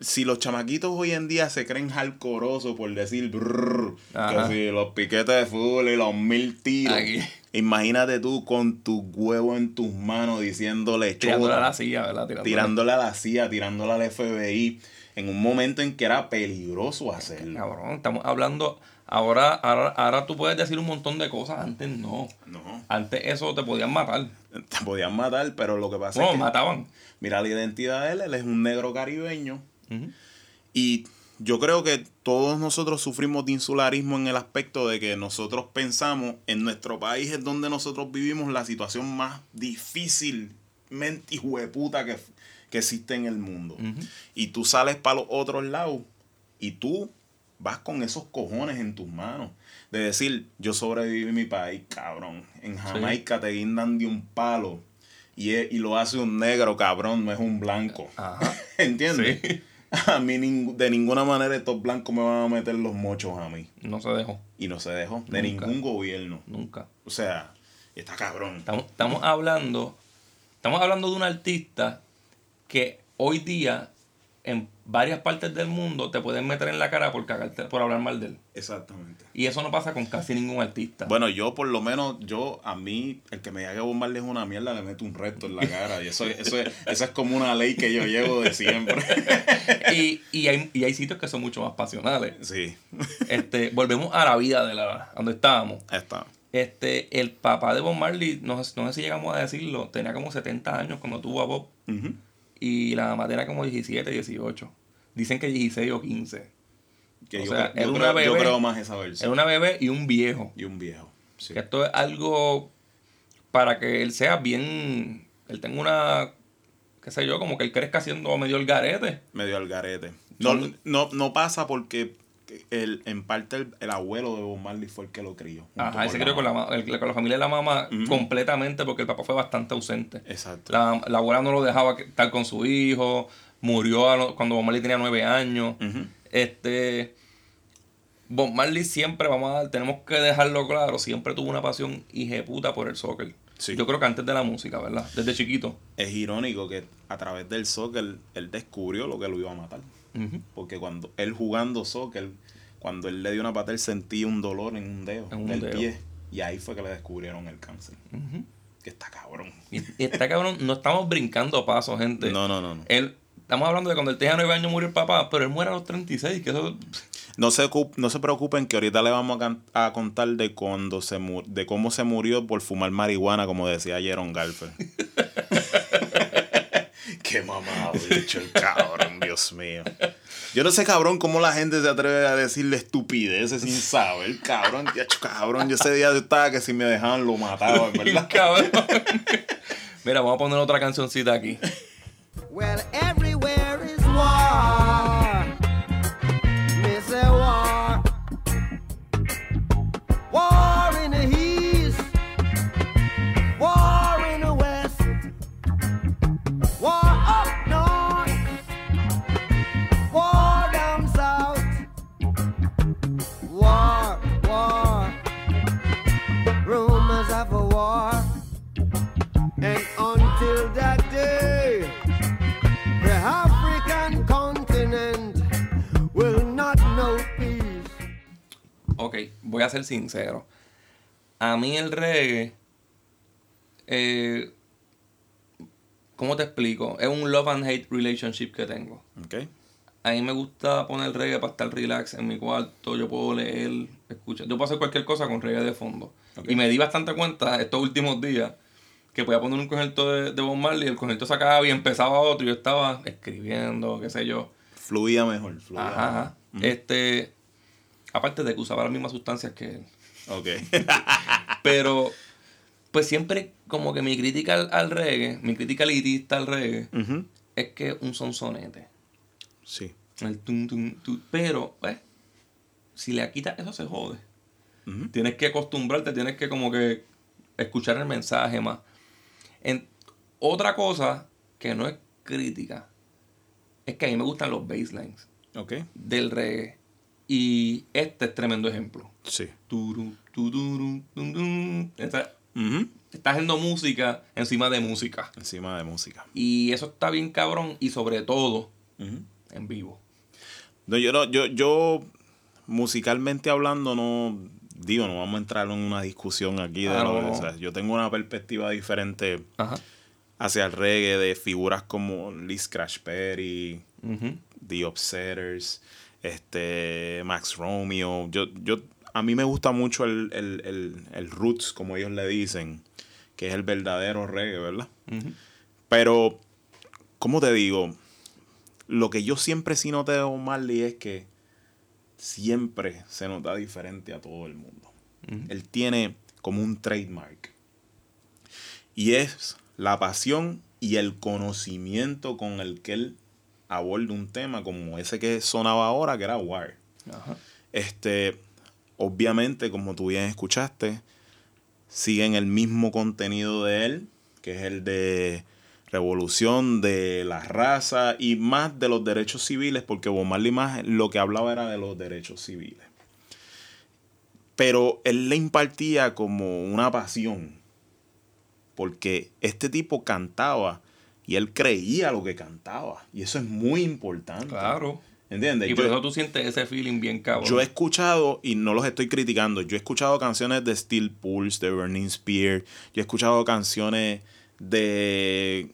si los chamaquitos hoy en día se creen jalcorosos por decir brrr, que si los piquetes de fútbol y los mil tiros. Aquí. Imagínate tú con tu huevo en tus manos diciéndole Tirándole a la silla, ¿verdad? Tirándole. tirándole a la CIA, tirándole al FBI, en un momento en que era peligroso hacerlo. Cabrón, estamos hablando. Ahora, ahora, ahora tú puedes decir un montón de cosas, antes no. No, Antes eso te podían matar. te podían matar, pero lo que pasa es que mataban. mira la identidad de él, él es un negro caribeño. Y yo creo que todos nosotros sufrimos de insularismo en el aspecto de que nosotros pensamos en nuestro país es donde nosotros vivimos la situación más difícilmente hijueputa que, que existe en el mundo. Y tú sales para los otros lados y tú vas con esos cojones en tus manos. De decir, yo sobreviví en mi país, cabrón. En Jamaica te guindan de un palo. Y, es- y lo hace un negro, cabrón, no es un blanco. Ajá. ¿Entiendes? Sí. A mí ning- de ninguna manera estos blancos me van a meter los mochos a mí. No se dejó. Y no se dejó de ningún gobierno. Nunca. O sea, está cabrón. Estamos, estamos hablando. Estamos hablando de un artista que hoy día en varias partes del mundo te pueden meter en la cara por cagarte, por hablar mal de él. Exactamente. Y eso no pasa con casi ningún artista. Bueno, yo por lo menos, yo a mí, el que me diga que bombarde es una mierda, le meto un resto en la cara. Y eso, eso, es, eso es como una ley que yo llevo de siempre. y, y, hay, y hay sitios que son mucho más pasionales. Sí, Este, volvemos a la vida de la donde estábamos. ahí está. Este, el papá de Bob Marley, no, sé- no sé si llegamos a decirlo, tenía como 70 años cuando tuvo a Bob. Ujú. Y la mamá tenía como 17, 18. Dicen que 16 o 15. Que O yo, sea, yo era una creo, yo bebé. creo más esa versión. Era una bebé y un viejo. Y un viejo. Sí. Que esto es algo para que él sea bien, él tenga una, qué sé yo, como que él crezca siendo medio el garete. Medio al garete. No, no, no pasa porque el, en parte el, el abuelo de Bob Marley fue el que lo crió. Ajá, él se crió con la, el- con la familia de la mamá completamente porque el papá fue bastante ausente. Exacto. La, la abuela no lo dejaba estar con su hijo, murió a lo- cuando Bob Marley tenía nueve años. Este. Bob Marley siempre, vamos a dar, tenemos que dejarlo claro, siempre tuvo una pasión hijeputa por el soccer. Sí. Yo creo que antes de la música, ¿verdad? Desde chiquito. Es irónico que a través del soccer él descubrió lo que lo iba a matar. Porque cuando él jugando soccer, cuando él le dio una pata, él sentía un dolor en un dedo, En un del dedo. pie. Y ahí fue que le descubrieron el cáncer. Que está cabrón. Y, está cabrón, no estamos brincando pasos, gente. No, no, no, no. Él, estamos hablando de cuando él tenía nueve años murió el papá, pero él muere a los 36, que eso... No se, no se preocupen que ahorita le vamos a, a contar de cuando se de cómo se murió por fumar marihuana, como decía Jaron Garfield. Qué mamado, bicho, el cabrón, Dios mío. Yo no sé, cabrón, cómo la gente se atreve a decirle estupideces sin saber, cabrón. Diacho, cabrón, yo ese día yo estaba que si me dejaban lo mataba, en verdad. Cabrón. Mira, vamos a poner otra cancioncita aquí. Well, ser sincero. A mí el reggae. Eh, ¿Cómo te explico? Es un love and hate relationship que tengo. Ok. A mí me gusta poner reggae para estar relax en mi cuarto. Yo puedo leer, escuchar. Yo puedo hacer cualquier cosa con reggae de fondo. Y me di bastante cuenta estos últimos días que podía poner un concierto de, de Bob Marley. El concierto se acababa y empezaba otro. Y yo estaba escribiendo, qué sé yo. Fluía mejor, fluía Ajá, ajá. mejor. Este. Aparte de que usaba las mismas sustancias que él. Ok. Pero, pues siempre como que mi crítica al, al reggae, mi crítica elitista al reggae, es que es un sonsonete. Sí. El tum, tum, tum. Pero, pues, si le quitas eso se jode. Tienes que acostumbrarte, tienes que como que escuchar el mensaje más. En, otra cosa que no es crítica es que a mí me gustan los basslines Ok. del reggae. Y este es tremendo ejemplo. Sí. Turu. Está, haciendo música encima de música. Encima de música. Y eso está bien cabrón y sobre todo en vivo. No, yo no, yo, yo musicalmente hablando no digo, no vamos a entrar en una discusión aquí de Ah, lo no. que- o sea, yo tengo una perspectiva diferente Ajá. hacia el reggae de figuras como Liz Crash Perry. The Upsetters, este Max Romeo. Yo, yo, a mí me gusta mucho el, el, el, el roots, como ellos le dicen, que es el verdadero reggae, ¿verdad? Pero, ¿cómo te digo? Lo que yo siempre sí noté de Bob Marley es que siempre se nota diferente a todo el mundo. Él tiene como un trademark. Y es la pasión y el conocimiento con el que él aborda un tema como ese que sonaba ahora, que era War. Ajá. Este, obviamente, como tú bien escuchaste, siguen el mismo contenido de él, que es el de revolución de la raza y más de los derechos civiles, porque Bob Marley más lo que hablaba era de los derechos civiles. Pero él le impartía como una pasión, porque este tipo cantaba y él creía lo que cantaba, y eso es muy importante. Claro. ¿Entiendes? Y por Yo- eso tú sientes ese feeling bien cabrón. yo he escuchado, y no los estoy criticando, yo he escuchado canciones de Steel Pulse, de Burning Spear, yo he escuchado canciones de,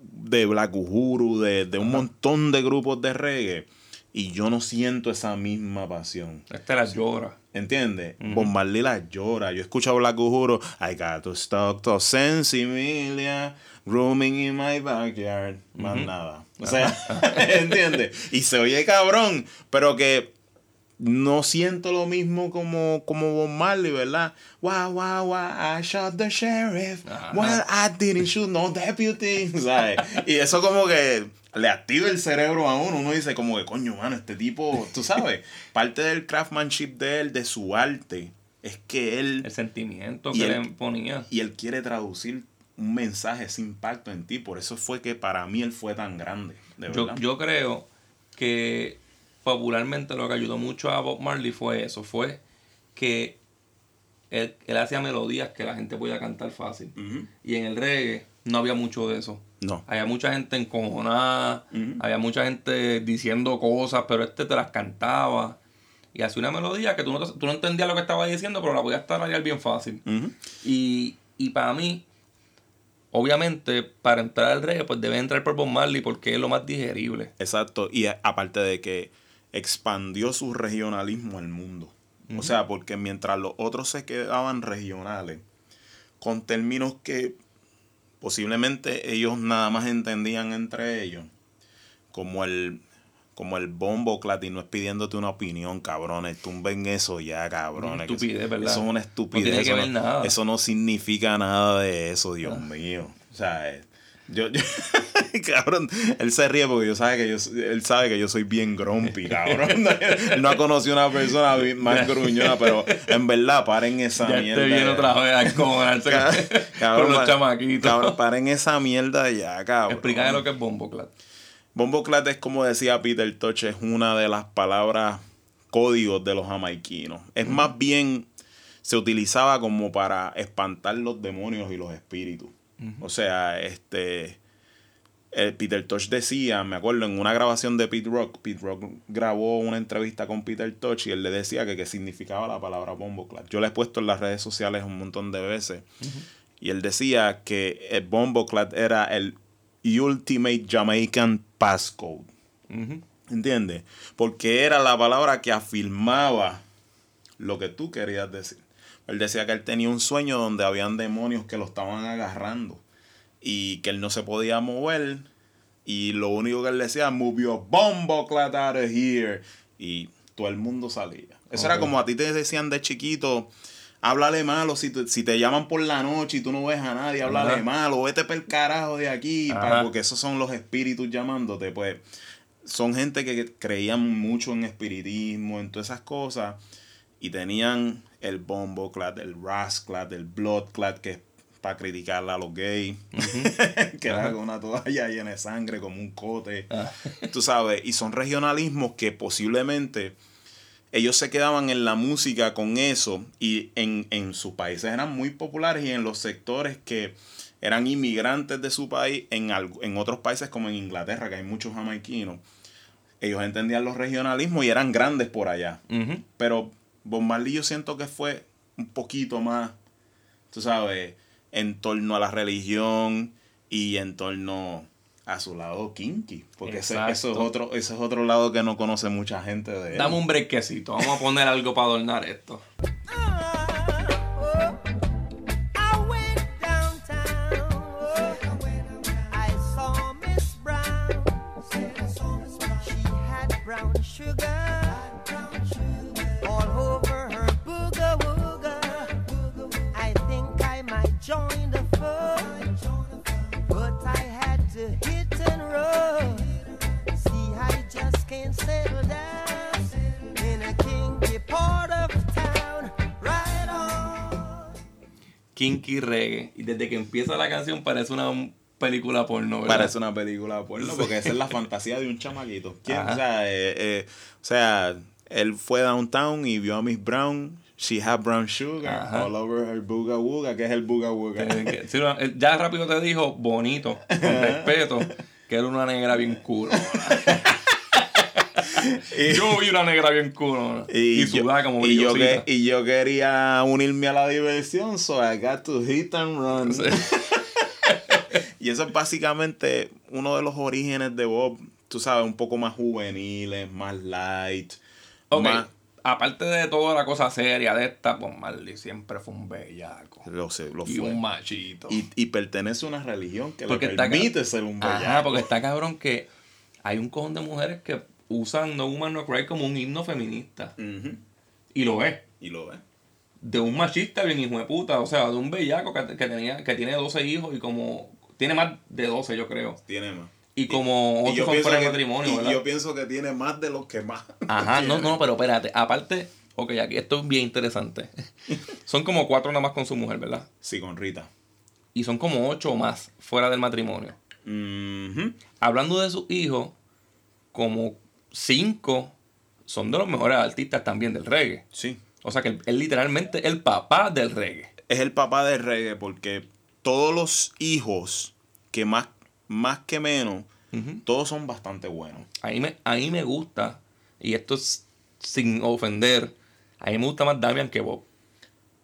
de Black Uhuru, de, de un montón de grupos de reggae, y yo no siento esa misma pasión. Este la llora. ¿Entiendes? Ujú. Bob Marley la llora. Yo he escuchado Black Uhuru. I got to stop to Sensimilia. Rooming in my backyard. Más nada. O sea, ¿entiendes? Y se oye cabrón. Pero que no siento lo mismo como, como Bob Marley, ¿verdad? Wow, wow, wow, I shot the sheriff. Ajá. Well, I didn't shoot no deputy. ¿sabes? Y eso como que le activa el cerebro a uno. Uno dice como que, coño, mano, este tipo, tú sabes, parte del craftsmanship de él, de su arte, es que él, El sentimiento que el- le ponía. y él quiere traducir un mensaje, ese impacto en ti. Por eso fue que para mí él fue tan grande, de Yo, verdad. yo creo que popularmente lo que ayudó mucho a Bob Marley fue eso, fue que él, él hacía melodías que la gente podía cantar fácil. Y en el reggae no había mucho de eso. No. Había mucha gente encojonada, había mucha gente diciendo cosas, pero este te las cantaba. Y hacía una melodía que tú no, te- tú no entendías lo que estaba diciendo, pero la podías tararear bien fácil. Y, y para mí, obviamente, para entrar al reggae, pues debe entrar por Bob Marley porque es lo más digerible. Exacto, y aparte de que expandió su regionalismo al mundo. O sea, porque mientras los otros se quedaban regionales, con términos que posiblemente ellos nada más entendían entre ellos, como el como el bombo clat y no es pidiéndote una opinión, cabrones, tumben eso ya, cabrones. estupidez, eso, ¿verdad? Eso es una No estupidez. tiene que eso, ver no, nada. eso no significa nada de eso, Dios mío. O sea, yo, yo- cabrón, él se ríe porque yo sabe que yo, él sabe que yo soy bien grumpy, cabrón. él no ha conocido una persona más gruñona, pero en verdad, paren esa Ya mierda. te viene otra vez a encojonarse Ca- con los chamaquitos. Cabrón, paren esa mierda ya, cabrón. Explícame lo que es Bombo Clat. Bombo clat es como decía Peter Tosh, es una de las palabras códigos de los jamaiquinos. Es más bien, se utilizaba como para espantar los demonios y los espíritus. O sea, este. eh, Peter Tosh decía, me acuerdo, en una grabación de Pete Rock, Pete Rock grabó una entrevista con Peter Tosh y él le decía que qué significaba la palabra bombo clat. Yo la he puesto en las redes sociales un montón de veces. Y él decía que el bombo clat era el ultimate Jamaican passcode. Ujú. ¿Entiendes? Porque era la palabra que afirmaba lo que tú querías decir. Él decía que él tenía un sueño donde habían demonios que lo estaban agarrando y que él no se podía mover. Y lo único que él decía, move your bombo clat out of here. Y todo el mundo salía. Eso era como a ti te decían de chiquito, háblale malo. Si te, si te llaman por la noche y tú no ves a nadie, háblale Ajá. malo. Vete pel carajo de aquí. Para- porque esos son los espíritus llamándote. Pues son gente que creían mucho en espiritismo, en todas esas cosas, y tenían el bombo clat, el ras clat, el blood clat, que es para criticar a los gays, que era con una toalla llena de sangre, como un cote, Ah. tú sabes, y son regionalismos que posiblemente ellos se quedaban en la música con eso, y en, en sus países eran muy populares, y en los sectores que eran inmigrantes de su país, en, en otros países como en Inglaterra, que hay muchos jamaiquinos, ellos entendían los regionalismos y eran grandes por allá. Pero Bob Marley yo siento que fue un poquito más, tú sabes, en torno a la religión y en torno a su lado kinky. Porque ese, eso, es otro, ese es otro lado que no conoce mucha gente de él. Dame un brequecito. Vamos a poner algo para adornar esto. Kinky Reggae. Y desde que empieza la canción parece una película porno, ¿verdad? Parece una película porno, porque esa es la fantasía de un chamaquito. O sea, eh, eh, o sea, él fue downtown y vio a Miss Brown. She had brown sugar Ajá. all over her booga wooga. ¿Qué es el booga wooga? Que- que- sí, ya rápido te dijo, bonito, con respeto, que era una negra bien yo vi una negra bien cool. Y, yo, sudada como y, yo que- y yo quería unirme a la diversión, so I got to hit and run. Sí. Y eso es básicamente uno de los orígenes de Bob, tú sabes, un poco más juveniles, más light. Ok, más- aparte de toda la cosa seria de esta, pues Marley siempre fue un bellaco. lo sé, lo Y fue. un machito. Y, y pertenece a una religión que Porque le está permite ser un bellaco. Ajá, porque está cabrón que hay un cojón de mujeres que usan No Woman No Cry como un himno feminista. Y lo es. Y lo ves. De un machista bien hijo de puta. O sea, de un bellaco que, que tenía, que tiene 12 hijos y como. Tiene más de 12, yo creo. Tiene más. Y como otros son fuera de matrimonio, y ¿verdad? yo pienso que tiene más de los que más. Ajá, no, no, pero espérate. Aparte, ok, aquí esto es bien interesante. son como cuatro nada más con su mujer, ¿verdad? Sí, con Rita. Y son como ocho o más fuera del matrimonio. Ujú. Hablando de sus hijos, como cinco son de los mejores artistas también del reggae. Sí. O sea que él, él literalmente el papá del reggae. Es el papá del reggae porque todos los hijos, que más, más que menos, todos son bastante buenos. Ahí me, ahí me gusta, y esto es sin ofender, a mí me gusta más Damian que Bob.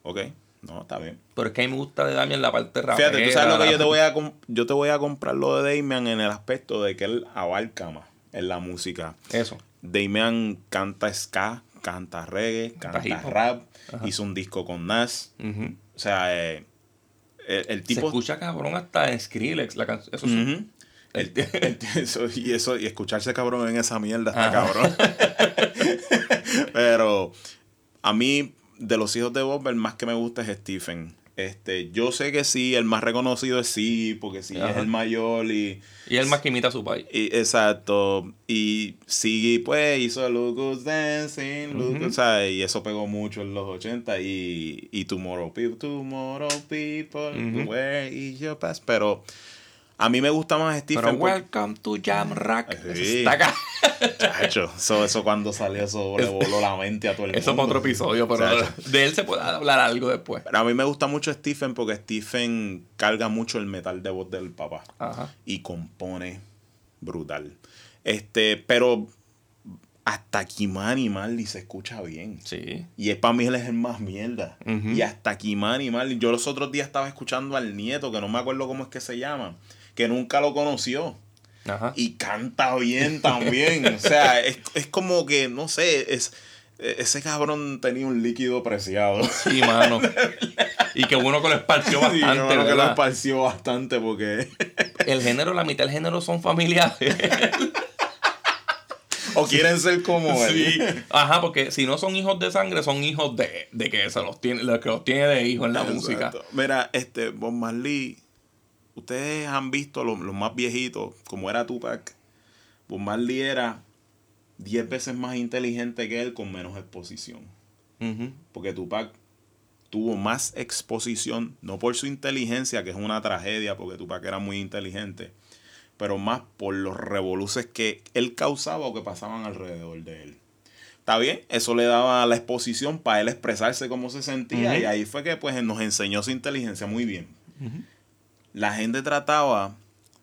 ¿Ok? No, está bien. Pero es que a mí me gusta de Damian la parte rapera. Fíjate, tú sabes lo que yo te voy a yo te voy a comprar lo de Damian en el aspecto de que él abarca más en la música. Eso. Damian canta ska, canta reggae, Canta rap, Ajá. hizo un disco con Nas. O sea, eh, el, el Se tipo... escucha cabrón hasta en Skrillex la canción. Eso sí. Ujú. El- el- eso, y eso y escucharse cabrón en esa mierda está Ajá. cabrón. Pero a mí de los hijos de Bob el más que me gusta es Stephen. Este, yo sé que sí, el más reconocido es sí, porque sí es Ajá. el mayor y, Y él más que imita a su país. y- exacto. Y sí, pues hizo Who's Dancing, Look Ujú. Who's- ¿sabes? y eso pegó mucho en los 80 y, y Tomorrow People, Tomorrow People, Ujú. Where is your past? Pero a mí me gusta más Stephen. Pero porque- welcome to Jam. Sí. Eso está acá. Chacho, eso, eso cuando salió, eso le voló la mente a todo el mundo. Eso es para otro episodio, pero Chacho. de él se puede hablar algo después. Pero a mí me gusta mucho Stephen porque Stephen carga mucho el metal de voz del papá Ajá. y compone brutal. Este, pero hasta Kimani Marley se escucha bien. Sí. Y es para mí él es el más mierda. Y hasta Kimani Marley. Yo los otros días estaba escuchando al nieto, que no me acuerdo cómo es que se llama, que nunca lo conoció. Ajá. y canta bien también. o sea, es, es como que, no sé, es, ese cabrón tenía un líquido preciado. Sí, mano. y que uno que lo esparció Sí, bastante, creo que lo esparció bastante porque... El género, la mitad del género son familiares. o quieren ser como él. sí. Ajá, porque si no son hijos de sangre, son hijos de, de que se los tiene, de que los tiene de hijos en la Exacto. música. Mira, este, Bob Marley, ustedes han visto los, los más viejitos, como era Tupac. Bob Marley era 10 veces más inteligente que él con menos exposición. Porque Tupac tuvo más exposición, no por su inteligencia, que es una tragedia, porque Tupac era muy inteligente, pero más por los revoluces que él causaba o que pasaban alrededor de él. Está bien, eso le daba la exposición para él expresarse cómo se sentía y ahí fue que pues nos enseñó su inteligencia muy bien. La gente trataba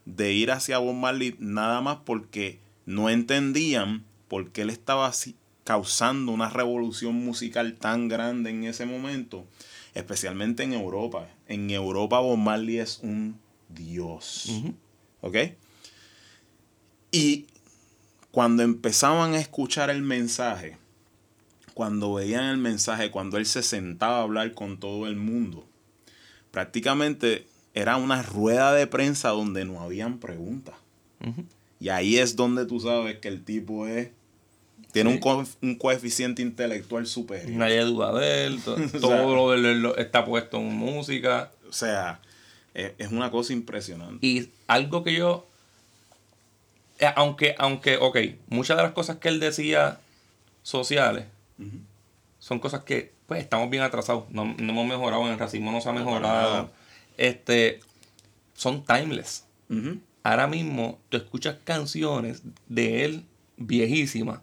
de ir hacia Bob Marley nada más porque no entendían por qué él estaba así causando una revolución musical tan grande en ese momento, especialmente en Europa. En Europa Bob Marley es un dios. ¿Ok? Y cuando empezaban a escuchar el mensaje, cuando veían el mensaje, cuando él se sentaba a hablar con todo el mundo, prácticamente era una rueda de prensa donde no habían preguntas. Y ahí es donde tú sabes que el tipo es. Tiene Sí. un, co- un coeficiente intelectual superior. Nadie duda de él. to- sea- todo lo de él está puesto en música. O sea, es, es una cosa impresionante. Y algo que yo. eh, Aunque, aunque, ok, muchas de las cosas que él decía sociales son cosas que, pues, estamos bien atrasados. No, no hemos mejorado, en el racismo no se ha mejorado. Este. Son timeless. Ahora mismo tú escuchas canciones de él viejísimas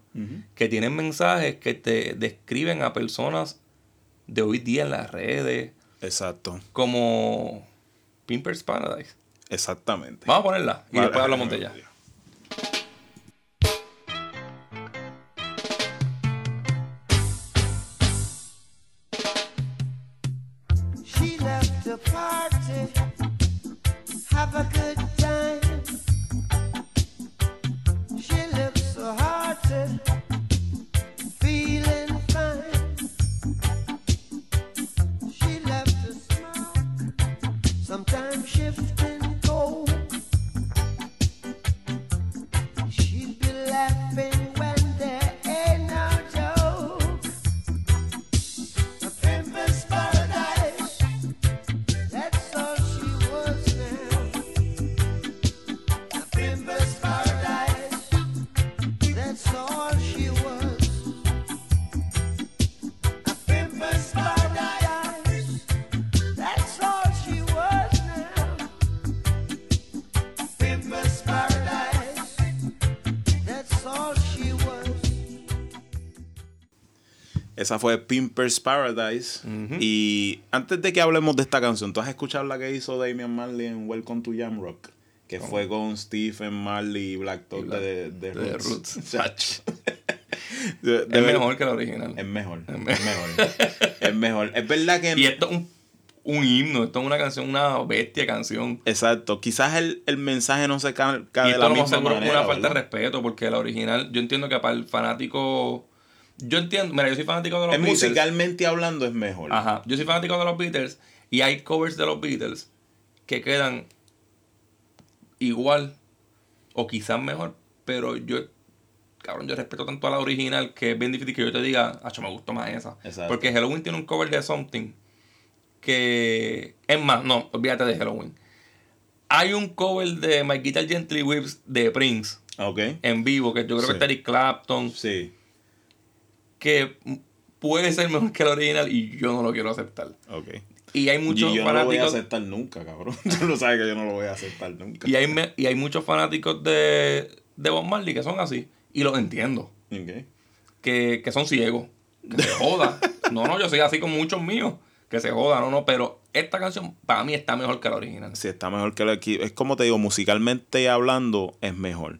que tienen mensajes que te describen a personas de hoy día en las redes, Exacto, como Pimpers Paradise. exactamente. Vamos a ponerla y Vale, después hablamos de ella. Esa fue Pimpers Paradise. Y antes de que hablemos de esta canción, ¿tú has escuchado la que hizo Damian Marley en Welcome to Jam Rock? Que fue con Stephen Marley y Black Thought de, de, De Roots. Es mejor que la original. Es mejor. Es mejor. es mejor. Es verdad que. Y esto es un, un himno, esto es una canción, una bestia canción. Exacto. Quizás el, el mensaje no se ca- cae de la misma manera. una falta de ¿verdad? respeto, porque la original, yo entiendo que para el fanático. Yo entiendo, mira, yo soy fanático de los Es Beatles. musicalmente hablando es mejor. Ajá, yo soy fanático de los Beatles y hay covers de los Beatles que quedan igual o quizás mejor, pero yo, cabrón, yo respeto tanto a la original que es bien difícil que yo te diga, ah, me gustó más esa. Exacto. Porque Halloween tiene un cover de Something que, es más, no, olvídate de Halloween. Hay un cover de My Guitar Gently Whips de Prince Ok. en vivo, que yo creo Sí. que es Eric Clapton, Sí. Que puede ser mejor que la original y yo no lo quiero aceptar. Ok. Y hay muchos Y yo no lo voy a fanáticos. aceptar nunca, cabrón. Tú lo sabes que yo no lo voy a aceptar nunca. y, hay, me- y hay muchos fanáticos de, de Bob Marley que son así. Y los entiendo. Ok. Que, que son ciegos. Que se joda. no, no, yo soy así con muchos míos. Que se joda, no, no. Pero esta canción para mí está mejor que la original. Sí, está mejor que aquí. Es como te digo, musicalmente hablando, es mejor.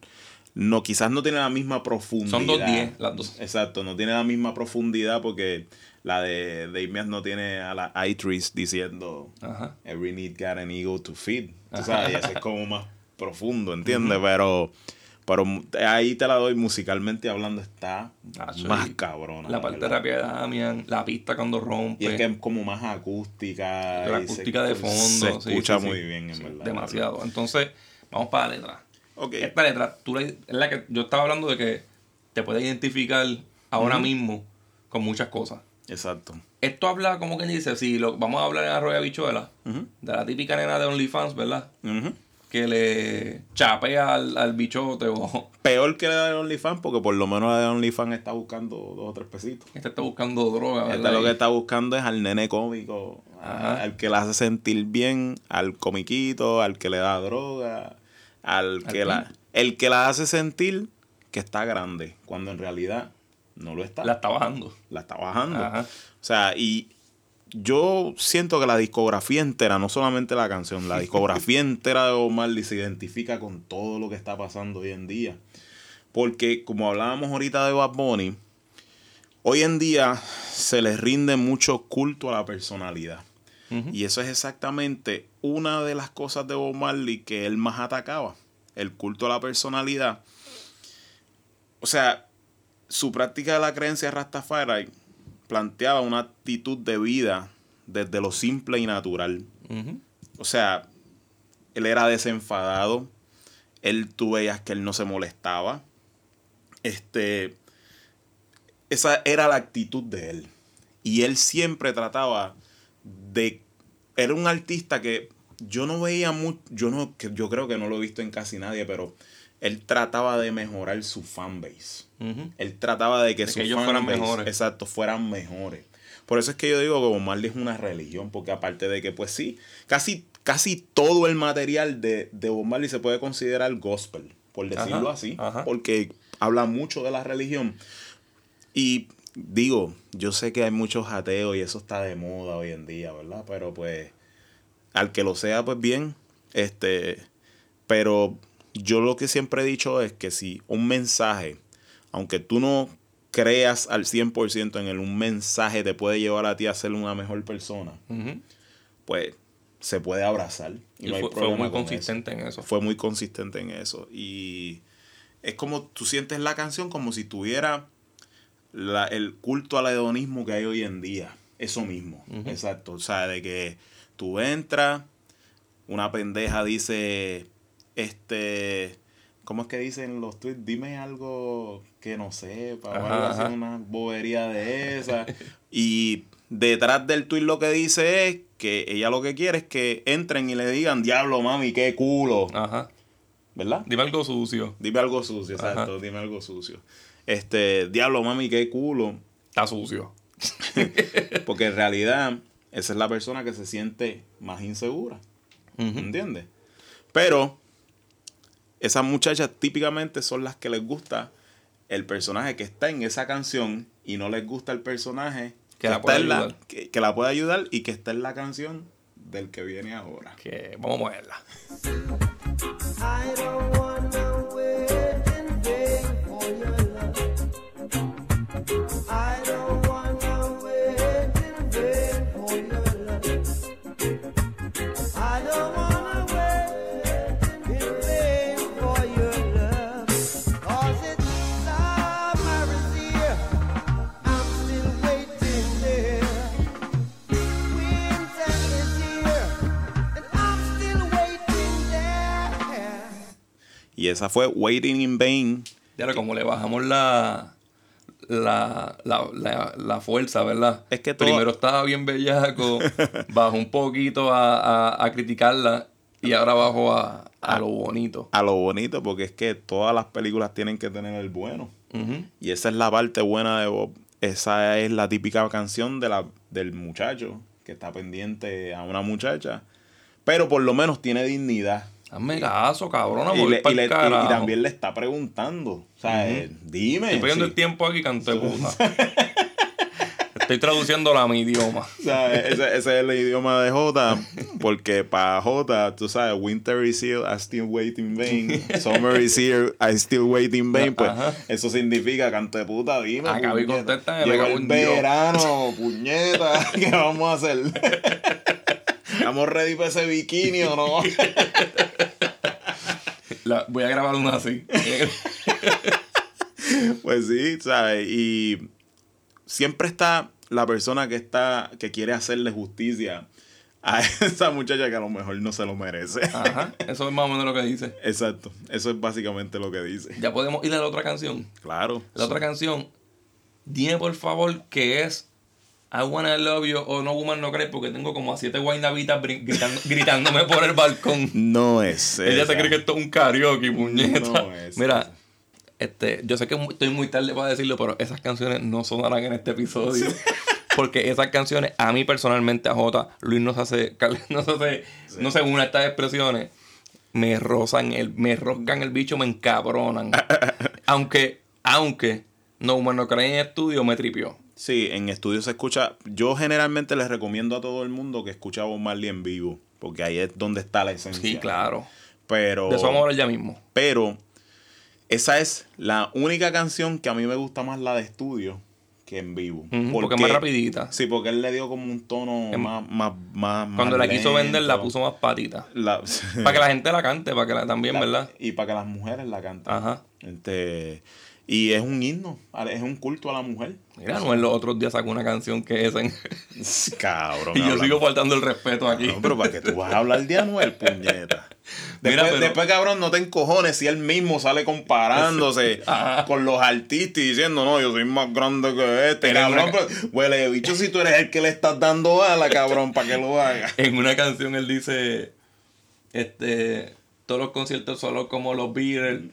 No, quizás no tiene la misma profundidad. Son dos diez, las dos. Exacto, no tiene la misma profundidad porque la de Damian no tiene a la Itris diciendo Ajá. Every need got an ego to feed. Tú sabes, y ese es como más profundo, ¿entiendes? Pero, pero ahí te la doy musicalmente hablando, está Ah, sí. más cabrona. La parte ¿verdad? rápida de Damian, la pista cuando rompe. Y es que es como más acústica. la se- acústica de fondo. Se escucha sí, sí. muy bien, en verdad. Demasiado. Entonces, vamos para la letra. Ok. Esta letra, tú le- es la que yo estaba hablando de que te puedes identificar ahora mismo con muchas cosas. Exacto. Esto habla, como quien dice, si lo, vamos a hablar en Arroyo Bichuela, de la típica nena de OnlyFans, ¿verdad? Que le chapea al, al bichote o Peor que la de OnlyFans, porque por lo menos la de OnlyFans está buscando dos o tres pesitos. este está buscando droga, ¿verdad? Esta lo que está buscando es al nene cómico, Ajá. al que la hace sentir bien, al comiquito, al que le da droga, al que la el que la hace sentir que está grande, cuando en realidad no lo está. la está bajando. La está bajando. Ajá. O sea, y yo siento que la discografía entera, no solamente la canción, la discografía entera de Marley se identifica con todo lo que está pasando hoy en día. Porque como hablábamos ahorita de Bad Bunny, hoy en día se les rinde mucho culto a la personalidad. Y eso es exactamente una de las cosas de Bob Marley que él más atacaba, el culto a la personalidad. O sea, su práctica de la creencia Rastafari planteaba una actitud de vida desde lo simple y natural. O sea, él era desenfadado, él tú veías que él no se molestaba. Este, esa era la actitud de él. Y él siempre trataba de... Era un artista que yo no veía mucho, yo, no, que yo creo que no lo he visto en casi nadie, pero él trataba de mejorar su fanbase. Ujú. Él trataba de que De sus que ellos fueran mejores. Exacto, fueran mejores. Por eso es que yo digo que Bob Marley es una religión, porque aparte de que, pues sí, casi, casi todo el material de, de Bob Marley se puede considerar gospel, por decirlo Ajá, así, ajá. porque habla mucho de la religión. Y digo, yo sé que hay muchos ateos y eso está de moda hoy en día, ¿verdad? Pero pues, al que lo sea, pues bien, este, pero yo lo que siempre he dicho es que si un mensaje, aunque tú no creas al 100% en él, un mensaje te puede llevar a ti a ser una mejor persona, pues se puede abrazar. Y Y no hay fue, muy con consistente en eso. Fue muy consistente en eso. Y es como tú sientes la canción como si tuviera la- el culto al hedonismo que hay hoy en día. Eso mismo. Exacto. O sea, de que tú entras, una pendeja dice, este, ¿cómo es que dicen los tweets? Dime algo que no sepa, o Ajá, algo así, ajá. una bobería de esa. y detrás del tweet lo que dice es que ella lo que quiere es que entren y le digan, diablo, mami, qué culo. Ajá. ¿Verdad? Dime algo sucio. Dime algo sucio, exacto, dime algo sucio. Este, diablo, mami, qué culo. Está sucio. Porque en realidad, esa es la persona que se siente más insegura. Ujú. ¿Entiendes? Pero esas muchachas típicamente son las que les gusta el personaje que está en esa canción y no les gusta el personaje Que la puede ayudar. que, que la puede ayudar y que está en la canción del que viene ahora. Que vamos a moverla. Y esa fue Waiting in Vain. Ya ahora, como le bajamos la, la, la, la, la fuerza, ¿verdad? Es que todo- Primero estaba bien bellaco, bajó un poquito a, a, a criticarla y ahora bajó a, a lo bonito. A lo bonito, porque es que todas las películas tienen que tener el bueno. Y esa es la parte buena de Bob. Esa es la típica canción de la, del muchacho que está pendiente a una muchacha. Pero por lo menos tiene dignidad. Hazme caso, cabrona, Y, voy le- y pa'l le- y- y carajo. también le está preguntando. O sea, eh, dime. Estoy perdiendo sí. el tiempo aquí, canto de puta. Estoy traduciéndola a mi idioma. O sea, ese, ese es el idioma de Jota, porque para Jota, tú sabes, Winter is here, I still wait in vain. Summer is here, I still wait in vain. Pues Ajá. eso significa, canto de puta, dime. Acabé me Llegó el verano, puñeta. ¿Qué vamos a hacer? ¿Estamos ready para ese bikini o no? La- voy a grabar una así. Pues sí, ¿sabes? Y siempre está la persona que está, que quiere hacerle justicia a esa muchacha que a lo mejor no se lo merece. Ajá, eso es más o menos lo que dice. Exacto, eso es básicamente lo que dice. Ya podemos ir a la otra canción. Claro. La otra canción, dime por favor que es I Wanna Love You o No Woman No Cry porque tengo como a siete guaynabitas gritando- gritándome por el balcón. No es. Ella se cree que esto es un karaoke, puñeta. No es Mira, esa. este, yo sé que estoy muy tarde para decirlo, pero esas canciones no sonarán en este episodio. Porque esas canciones, a mí personalmente, a Jota, Luis nos hace, Carlos nos hace, no sé, una de estas expresiones, me rozan el, me roscan el bicho, me encabronan. aunque, aunque, No Woman No Cry en estudio me tripió. Sí, en estudio se escucha. Yo generalmente les recomiendo a todo el mundo que escuche a Bob Marley en vivo. Porque ahí es donde está la esencia. Sí, claro. Pero. De eso vamos a hablar ya mismo. Pero. Esa es la única canción que a mí me gusta más la de estudio que en vivo. Porque es más rapidita. Sí, porque él le dio como un tono más, más, más. Cuando más la quiso vender, la puso más patita. La- Para que la gente la cante, para que la también, La- ¿verdad? Y para que las mujeres la canten. Ajá. Este, y es un himno, es un culto a la mujer. Mira, Noel los otros días sacó una canción que es en... Cabrón. y yo hablando- sigo faltando el respeto aquí. No, pero para que tú vas a hablar de Anuel, puñeta. Después, Mira, pero- después, cabrón, no te encojones si él mismo sale comparándose Ajá. con los artistas y diciendo, no, yo soy más grande que este, Pero cabrón. una- Pero, huele bicho si tú eres el que le estás dando ala, cabrón, para que lo haga. En una canción él dice, este, todos los conciertos solo como los Beatles.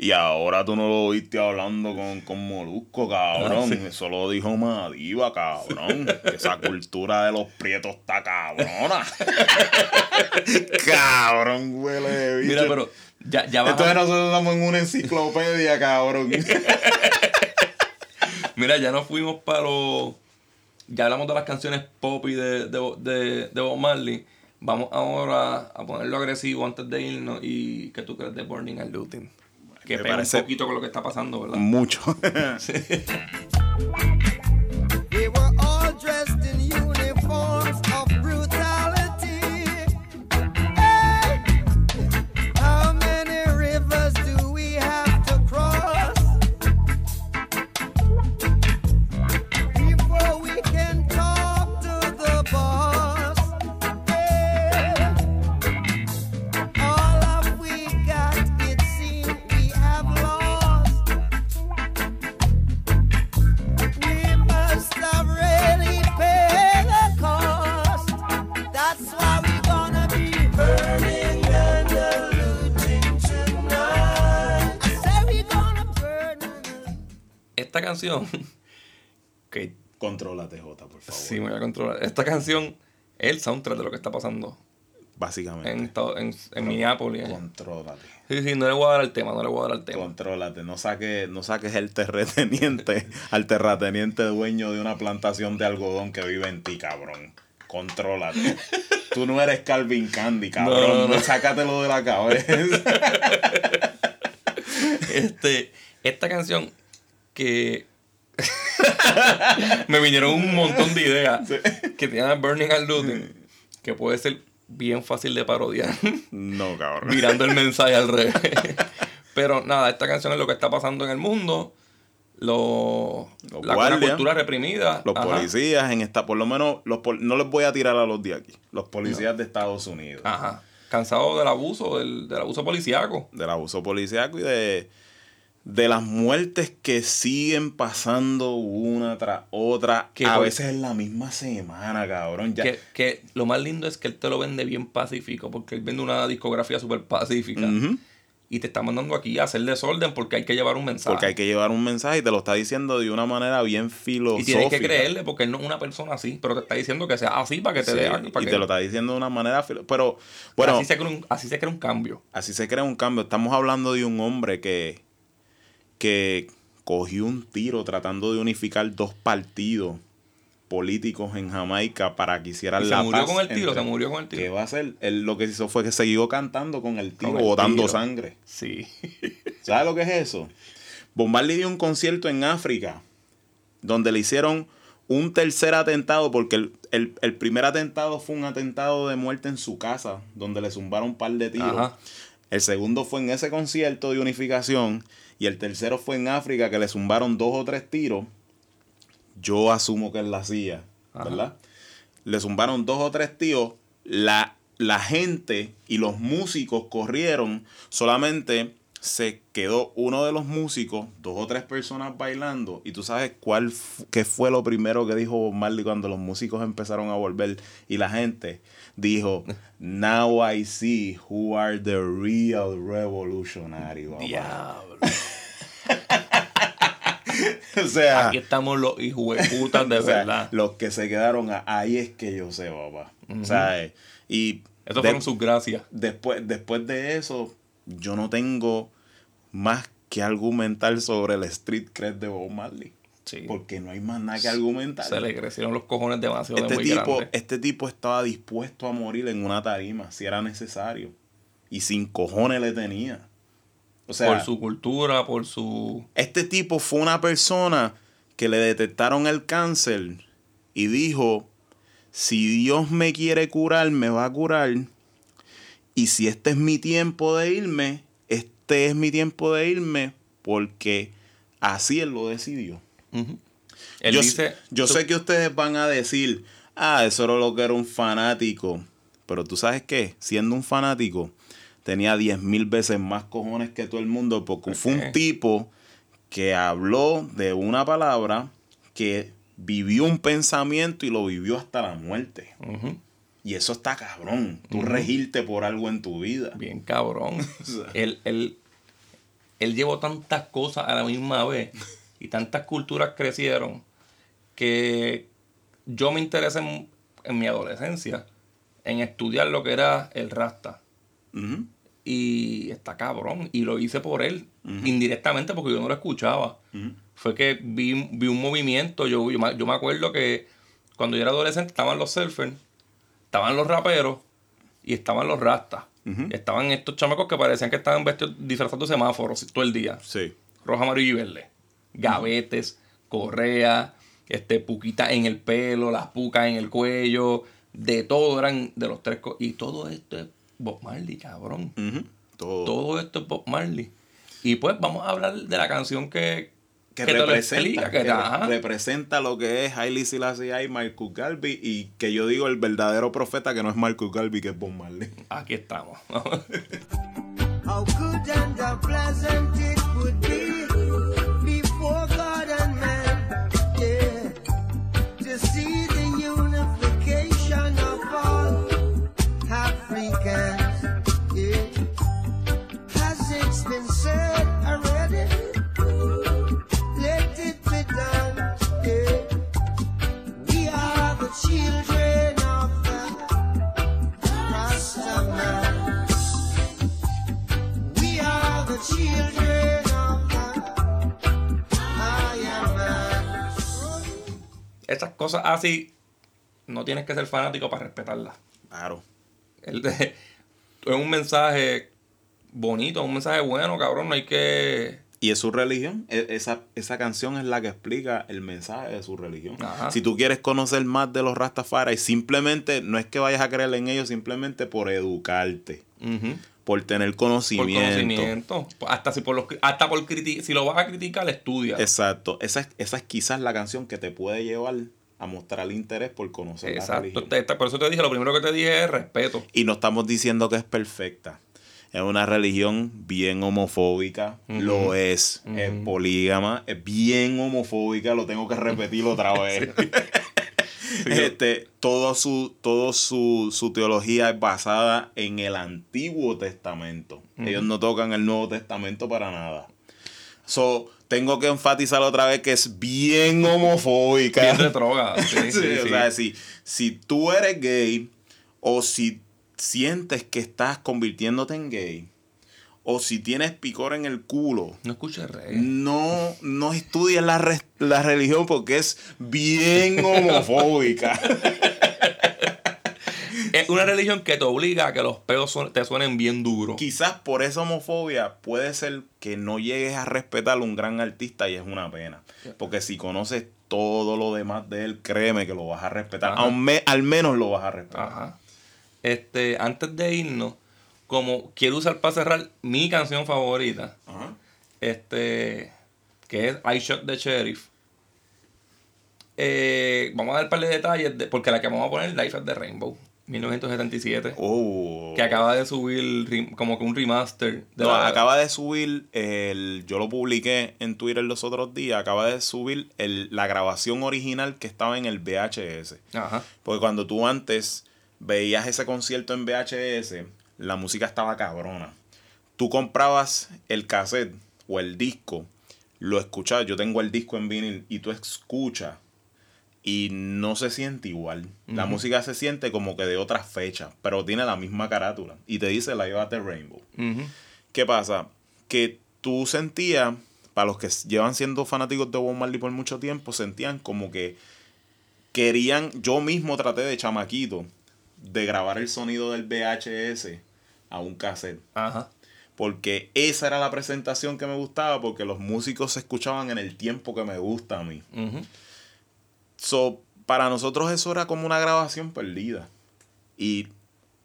Y ahora tú no lo oíste hablando con, con Molusco, cabrón. Eso lo dijo Madiva, cabrón. Esa cultura de los prietos está cabrona. cabrón, huele de bicho. Mira, pero ya, ya Entonces nosotros estamos en una enciclopedia, cabrón. mira, ya nos fuimos para los... Ya hablamos de las canciones pop y de, de, de, de Bob Marley. Vamos ahora a ponerlo agresivo antes de irnos. ¿Y qué tú crees de Burning and Looting? Que pega parece- un poquito con lo que está pasando, ¿verdad? Mucho. canción... Que Contrólate, Jota, por favor. Sí, me voy a controlar. Esta canción es el soundtrack de lo que está pasando. básicamente. en, en, en Minneapolis. Contrólate. Sí, sí, no le voy a dar el tema, no le voy a dar el tema. Contrólate, no saques, no saques el terrateniente, al terrateniente dueño de una plantación de algodón que vive en ti, cabrón. Contrólate. Tú no eres Calvin Candy, cabrón. No, no, no. Sácatelo de la cabeza. Este, esta canción que me vinieron un montón de ideas que tienen Burning and Looting, que puede ser bien fácil de parodiar, No, cabrón. mirando el mensaje al revés. Pero nada, esta canción es lo que está pasando en el mundo. Lo, Los la, guardias, cultura reprimida. Los ajá, policías en esta, por lo menos, los no les voy a tirar a los de aquí. Los policías de Estados Unidos. Ajá. Cansado del abuso, del, del abuso policíaco. Del abuso policíaco y de, de las muertes que siguen pasando una tras otra. Que a veces en la misma semana, cabrón. Ya, Que, que lo más lindo es que él te lo vende bien pacífico, porque él vende una discografía súper pacífica. Y te está mandando aquí a hacer desorden porque hay que llevar un mensaje. Porque hay que llevar un mensaje y te lo está diciendo de una manera bien y filosófica. tienes que creerle porque él no es una persona así, pero te está diciendo que sea así para que te Sí, dé y para que, te lo está diciendo de una manera Pero, bueno, así, se crea un, así se crea un cambio. así se crea un cambio. Estamos hablando de un hombre que, que cogió un tiro tratando de unificar dos partidos políticos en Jamaica para que hicieran Y se la murió paz con el tiro, entre- se murió con el tiro. ¿Qué va a hacer? Él lo que hizo fue que siguió cantando con el tiro, Con el botando tiro. sangre. Sí. ¿Sabes lo que es eso? Marley dio un concierto en África donde le hicieron un tercer atentado porque el, el- el primer atentado fue un atentado de muerte en su casa donde le zumbaron un par de tiros. Ajá. El segundo fue en ese concierto de unificación y el tercero fue en África que le zumbaron dos o tres tiros. Yo asumo que él la Ajá. ¿verdad? Le zumbaron dos o tres tiros. La, la gente y los músicos corrieron. Solamente se quedó uno de los músicos, dos o tres personas bailando. Y tú sabes cuál qué fue lo primero que dijo Bob Marley cuando los músicos empezaron a volver. Y la gente dijo, Now I see who are the real revolutionary. papá". Diablo. o sea, Aquí estamos los hijos de putas de o sea, verdad. los que se quedaron ahí es que yo sé, papá. O sea, eh, y fueron sus gracias. después, después de eso, yo no tengo más que argumentar sobre el street cred de Bob Marley. Sí. Porque no hay más nada que argumentar. Se le crecieron los cojones demasiado Este muy tipo, este tipo estaba dispuesto a morir en una tarima si era necesario. Y sin cojones le tenía. O sea, por su cultura, por su... este tipo fue una persona que le detectaron el cáncer y dijo, si Dios me quiere curar, me va a curar. Y si este es mi tiempo de irme, este es mi tiempo de irme porque así él lo decidió. Él yo dice... yo tú- sé que ustedes van a decir, ah, eso era lo que era un fanático. Pero tú sabes qué, siendo un fanático, tenía 10 mil veces más cojones que todo el mundo porque fue un tipo que habló de una palabra que vivió un pensamiento y lo vivió hasta la muerte. Y eso está cabrón, tú regirte por algo en tu vida. Bien cabrón. él, él, él llevó tantas cosas a la misma vez y tantas culturas crecieron que yo me interesé en, en mi adolescencia en estudiar lo que era el rasta. Y está cabrón. Y lo hice por él, indirectamente, porque yo no lo escuchaba. Fue que vi, vi un movimiento. Yo, yo, me- yo me acuerdo que cuando yo era adolescente estaban los surfers, estaban los raperos y estaban los rastas. Estaban estos chamacos que parecían que estaban vestidos disfrazados de semáforos todo el día. Sí. Rojo, amarillo y verde. Gavetes, correa, este, puquita en el pelo, las pucas en el cuello. De todo eran de los tres. Y todo esto es Bob Marley, cabrón. Todo. Todo esto es Bob Marley. Y pues vamos a hablar de la canción que, que, que te lo representa, explica, que representa lo que es Haile Selassie y Marcus Garvey y que yo digo el verdadero profeta que no es Marcus Garvey que es Bob Marley. Aquí estamos. How good and how pleasant it would be esas cosas así, no tienes que ser fanático para respetarlas. Claro. El de- es un mensaje bonito, un mensaje bueno, cabrón. No hay que. Y es su religión. E- Esa, esa canción es la que explica el mensaje de su religión. Ajá. Si tú quieres conocer más de los Rastafari, simplemente no es que vayas a creer en ellos, simplemente por educarte, Ujú. Por tener Por conocimiento. conocimiento. Hasta si por los, hasta por si lo vas a criticar, estudia. Exacto. Esa es, esa es quizás la canción que te puede llevar a mostrar interés por conocer la Exacto. religión. Te- te- por eso te dije, lo primero que te dije es respeto. Y no estamos diciendo que es perfecta. Es una religión bien homofóbica. Lo es. Es polígama. Es bien homofóbica. Lo tengo que repetir otra vez. Este, todo su, todo su, su teología es basada en el Antiguo Testamento. Ellos no tocan el Nuevo Testamento para nada. So, tengo que enfatizar otra vez que es bien homofóbica. Bien retrógrada. Sí, Sí, sí, o sea, si, si tú eres gay o si sientes que estás convirtiéndote en gay o si tienes picor en el culo, No escuches reggae. no, no estudies la, re- la religión porque es bien homofóbica. Es una religión que te obliga a que los peos te suenen bien duros. Quizás por esa homofobia puede ser que no llegues a respetar a un gran artista y es una pena. Porque si conoces todo lo demás de él, créeme que lo vas a respetar. Aun me- al menos lo vas a respetar. Ajá. Este, antes de irnos, como quiero usar para cerrar mi canción favorita, Ajá. este, que es I Shot the Sheriff. Eh, vamos a dar un par de detalles, de- porque la que vamos a poner es Life at the Rainbow, 1977, Oh. que acaba de subir como que un remaster. De No, la- acaba de subir el. Yo lo publiqué en Twitter los otros días. Acaba de subir el- la grabación original que estaba en el VHS. Ajá. Porque cuando tú antes veías ese concierto en VHS, la música estaba cabrona. Tú comprabas el cassette o el disco, lo escuchabas. Yo tengo el disco en vinil y tú escuchas y no se siente igual. La música se siente como que de otra fecha, pero tiene la misma carátula y te dice Live at the Rainbow. ¿Qué pasa? Que tú sentías, para los que llevan siendo fanáticos de Bob Marley por mucho tiempo, sentían como que querían, yo mismo traté de chamaquito, de grabar el sonido del VHS a un cassette. Ajá. Porque esa era la presentación que me gustaba, porque los músicos se escuchaban en el tiempo que me gusta a mí. So, para nosotros eso era como una grabación perdida. Y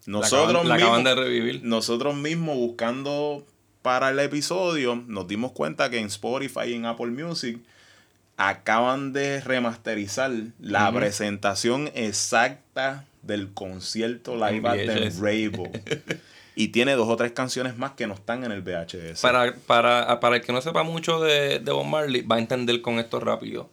La nosotros acaban, la mismos- de revivir. nosotros mismos buscando para el episodio, nos dimos cuenta que en Spotify y en Apple Music acaban de remasterizar la presentación exacta del concierto Live at the. Rainbow. y tiene dos o tres canciones más que no están en el VHS. Para, para, para el que no sepa mucho de, de Bob Marley, va a entender con esto rápido.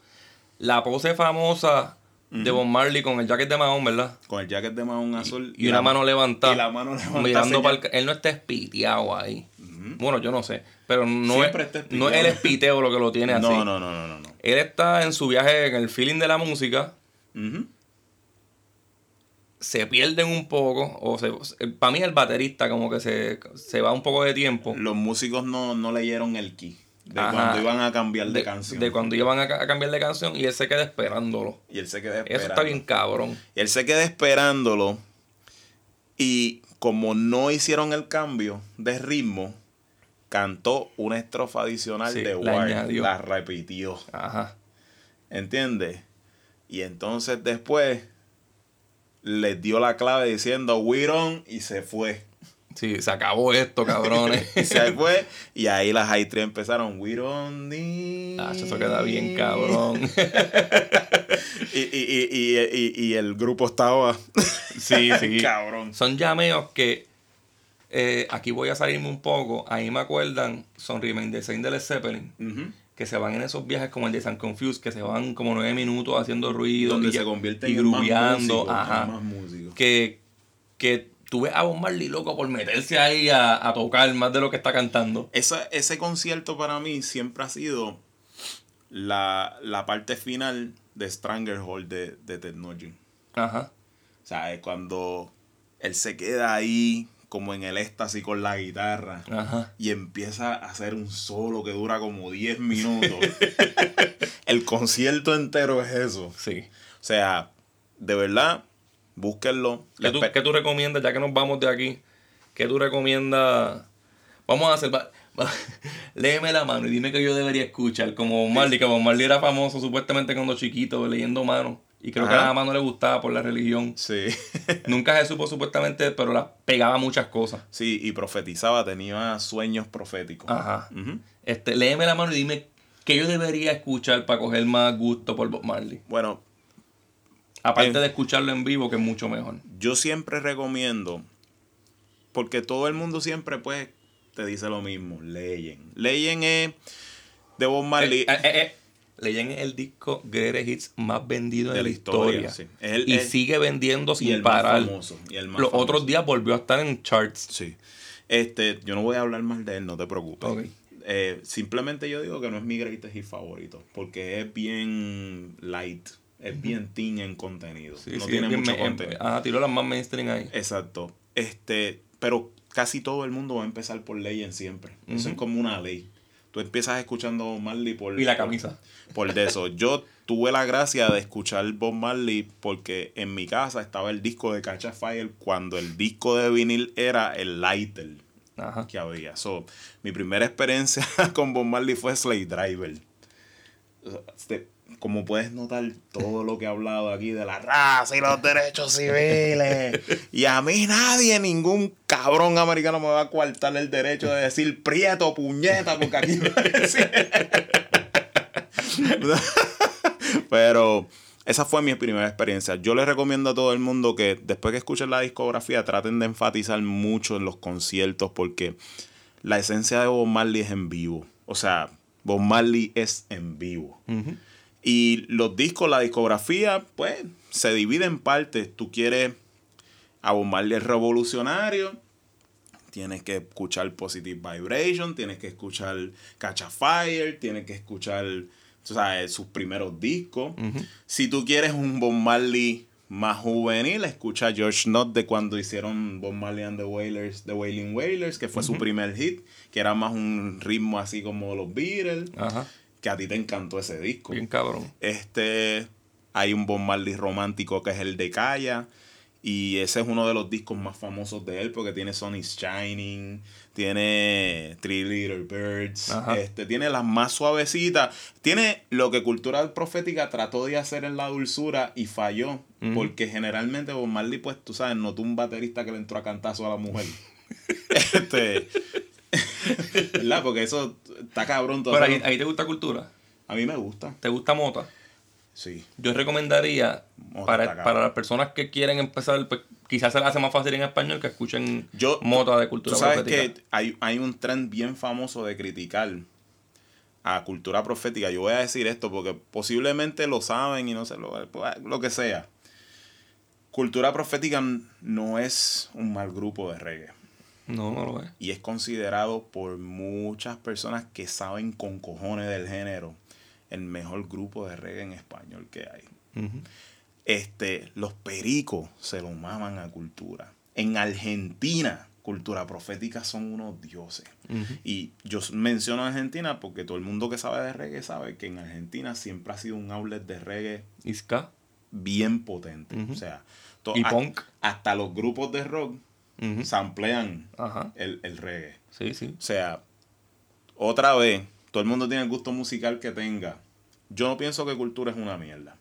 La pose famosa de Bob Marley con el jacket de Mahón, ¿verdad? Con el jacket de mahón azul. Y, una la- mano levantada. y la mano levantada Mirando para el Él no está espiteado ahí. Bueno, yo no sé. Pero no es, Siempre está no es el espiteo lo que lo tiene así. No, no, no, no, no. no. Él está en su viaje, en el feeling de la música. Ujú. Se pierden un poco. O se, para mí el baterista como que se, se va un poco de tiempo. Los músicos no, no leyeron el key de Ajá. cuando iban a cambiar de, de, canción. de cuando iban a, ca- a cambiar de canción y él se queda esperándolo. Y él se queda Eso está bien cabrón. Y él se queda esperándolo. Y como no hicieron el cambio de ritmo, cantó una estrofa adicional Sí, de la Wire. añadió. La repitió. Ajá. ¿Entiendes? Y entonces después les dio la clave diciendo We don't", y se fue. Sí, se acabó esto, cabrones. Y se fue. Y ahí las high three empezaron We don't need". Ah, eso queda bien cabrón. Y, y, y, y, el grupo estaba Sí, sí. cabrón. Son llameos que eh, aquí voy a salirme un poco. Ahí me acuerdan, son Remain Same de Led Zeppelin. Ujú. Que se van en esos viajes como el de San Confused, que se van como nueve minutos haciendo ruido donde y, se convierten y grubeando. Ajá. más. Que, que tú ves a Bob Marley loco por meterse ahí a, a tocar más de lo que está cantando. Esa- ese concierto para mí siempre ha sido la, la parte final de Stranglehold de, de Nugent. Ajá. O sea, es cuando él se queda ahí como en el éxtasis con la guitarra. Ajá. Y empieza a hacer un solo que dura como 10 minutos. el concierto entero es eso. Sí. O sea, de verdad, búsquenlo. ¿Qué tú, qué tú recomiendas, ya que nos vamos de aquí? ¿Qué tú recomiendas? Vamos a hacer... va- va- Léeme la mano y dime que yo debería escuchar. Como Bob Marley, que Bob Marley era famoso supuestamente cuando chiquito, leyendo manos. Y creo que a la mano le gustaba por la religión. Sí. Nunca se supo supuestamente, pero la pegaba muchas cosas. sí, y profetizaba, tenía sueños proféticos. Ajá. Este, léeme la mano y dime que yo debería escuchar para coger más gusto por Bob Marley. Bueno, Aparte de escucharlo en vivo, que es mucho mejor. yo siempre recomiendo, porque todo el mundo siempre pues te dice lo mismo, leyen. Leyen es de Bob Marley. Eh, eh, eh. Leyen es el disco Greatest Hits más vendido de, la historia. sí. Es el- y sigue vendiendo y sin más parar. famoso, y el más Los famoso. otros días volvió a estar en charts. Sí. Este, yo no voy a hablar mal de él, no te preocupes. Eh, simplemente yo digo que no es mi greatest hit favorito, porque es bien light, es bien teen en contenido. Sí, no sí, tiene mucho me- contenido. Ah, tiró las más mainstream ahí. Exacto. Este, pero casi todo el mundo va a empezar por Legend siempre. Eso es como una ley. Tú empiezas escuchando Marley por... Y la camisa. Por de eso. Yo tuve la gracia de escuchar Bob Marley porque en mi casa estaba el disco de Catch a Fire cuando el disco de vinil era el lighter Ajá. que había. So, mi primera experiencia con Bob Marley fue Slave Driver. Este, como puedes notar todo lo que he hablado aquí de la raza y los derechos civiles. Y a mí nadie, ningún cabrón americano me va a coartar el derecho de decir prieto, puñeta, porque aquí decir. Pero esa fue mi primera experiencia. Yo les recomiendo a todo el mundo que después que escuchen la discografía traten de enfatizar mucho en los conciertos porque la esencia de Bob Marley es en vivo. O sea, Bob Marley es en vivo. Ujú. Y los discos, la discografía, pues se divide en partes. Tú quieres a Bob Marley es revolucionario, tienes que escuchar Positive Vibration, tienes que escuchar Catch a Fire, tienes que escuchar tú sabes, sus primeros discos. Si tú quieres un Bob Marley más juvenil, escucha George Knott de cuando hicieron Bob Marley and the Wailers, The Wailing Wailers, que fue su primer hit, que era más un ritmo así como los Beatles, Ajá. Que a ti te encantó ese disco. Bien cabrón. Este, hay un Bob Marley romántico que es el de Calla. Y ese es uno de los discos más famosos de él porque tiene Sunny's Shining, tiene Three Little Birds, Ajá. este, tiene las más suavecitas. Tiene lo que Cultural Profética trató de hacer en la dulzura y falló. Porque generalmente Bob Marley, pues tú sabes, notó un baterista que le entró a cantazo a la mujer. este, ¿Verdad? Porque eso está cabrón todo. Pero ahí, ahí te gusta cultura. A mí me gusta. ¿Te gusta Mota? Sí. Yo recomendaría Mota para, para las personas que quieren empezar, pues, quizás se les hace más fácil en español que escuchen Yo- Mota de Tú cultura sabes profética. que hay, hay un trend bien famoso de criticar a cultura profética. Yo voy a decir esto porque posiblemente lo saben y no se lo, pues, lo que sea. Cultura profética no es un mal grupo de reggae. No, no lo es. Y es considerado por muchas personas que saben con cojones del género el mejor grupo de reggae en español que hay este, los pericos se lo maman a cultura. En Argentina, cultura profética son unos dioses. Y yo menciono Argentina porque todo el mundo que sabe de reggae sabe que en Argentina siempre ha sido un outlet de reggae Iska. bien potente. O sea, Y a- punk. hasta los grupos de rock Ujú. samplean Ajá. el, el reggae. Sí, sí. O sea, otra vez, todo el mundo tiene el gusto musical que tenga. Yo no pienso que cultura es una mierda.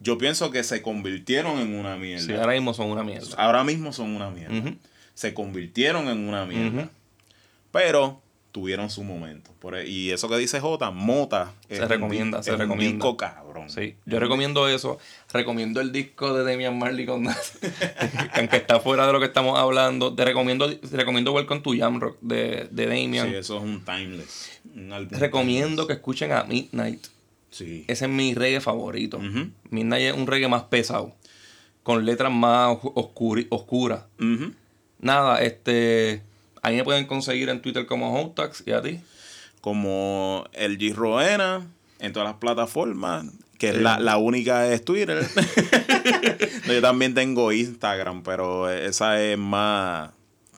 Yo pienso que se convirtieron en una mierda. Sí, ahora mismo son una mierda. Ahora mismo son una mierda. Se convirtieron en una mierda. Pero tuvieron su momento. Por e- y eso que dice J, Mota. Se un recomienda, di- se es un recomienda. disco cabrón. Sí, yo recomiendo eso. Recomiendo el disco de Damian Marley con que aunque está fuera de lo que estamos hablando. Te recomiendo, te recomiendo Welcome to Jam Rock de, de Damian. Sí, eso es un timeless. un recomiendo que escuchen a Midnight. Sí. Ese es mi reggae favorito. Midnight es un reggae más pesado. Con letras más oscuras. Ujú. Nada, este. Ahí me pueden conseguir en Twitter como Hotax y a ti. Como el G Roena en todas las plataformas. Que es la, la única es Twitter. No, yo también tengo Instagram, pero esa es más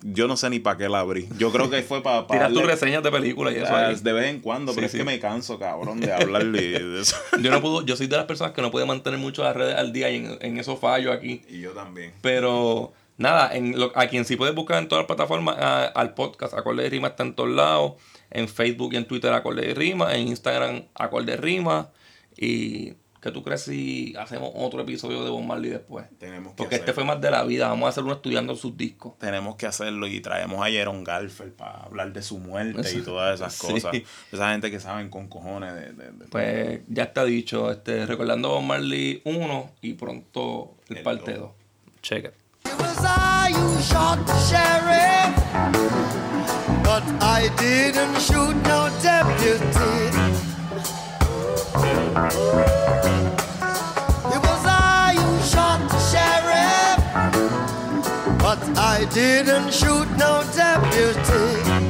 yo no sé ni para qué la abrí. Yo creo que fue para... Tiras tus reseñas de películas y eso ahí. De vez en cuando, pero Sí, es que me canso, cabrón, de hablarle de eso. Yo no puedo, yo soy de las personas que no puede mantener mucho las redes al día y en, en eso fallo aquí. Y yo también. Pero nada, en lo- a quien sí puedes buscar en todas las plataformas, a- al podcast, Acorde de Rima está en todos lados. En Facebook y en Twitter, Acorde de Rima. En Instagram, Acorde de Rima. Y ¿qué tú crees si hacemos otro episodio de Bob Marley después? Tenemos que Porque este fue más de la vida. Vamos a hacer uno estudiando sus discos. Tenemos que hacerlo y traemos a Jeron Garfield para hablar de su muerte y todas esas Sí. cosas. Esa gente que saben con cojones de... de- de- Pues ya está dicho, este, recordando Bob Marley 1 y pronto el, El parte dos. 2. Check it. Was I who shot the sheriff, but I didn't shoot no deputy. It was I who shot the sheriff, but I didn't shoot no deputy.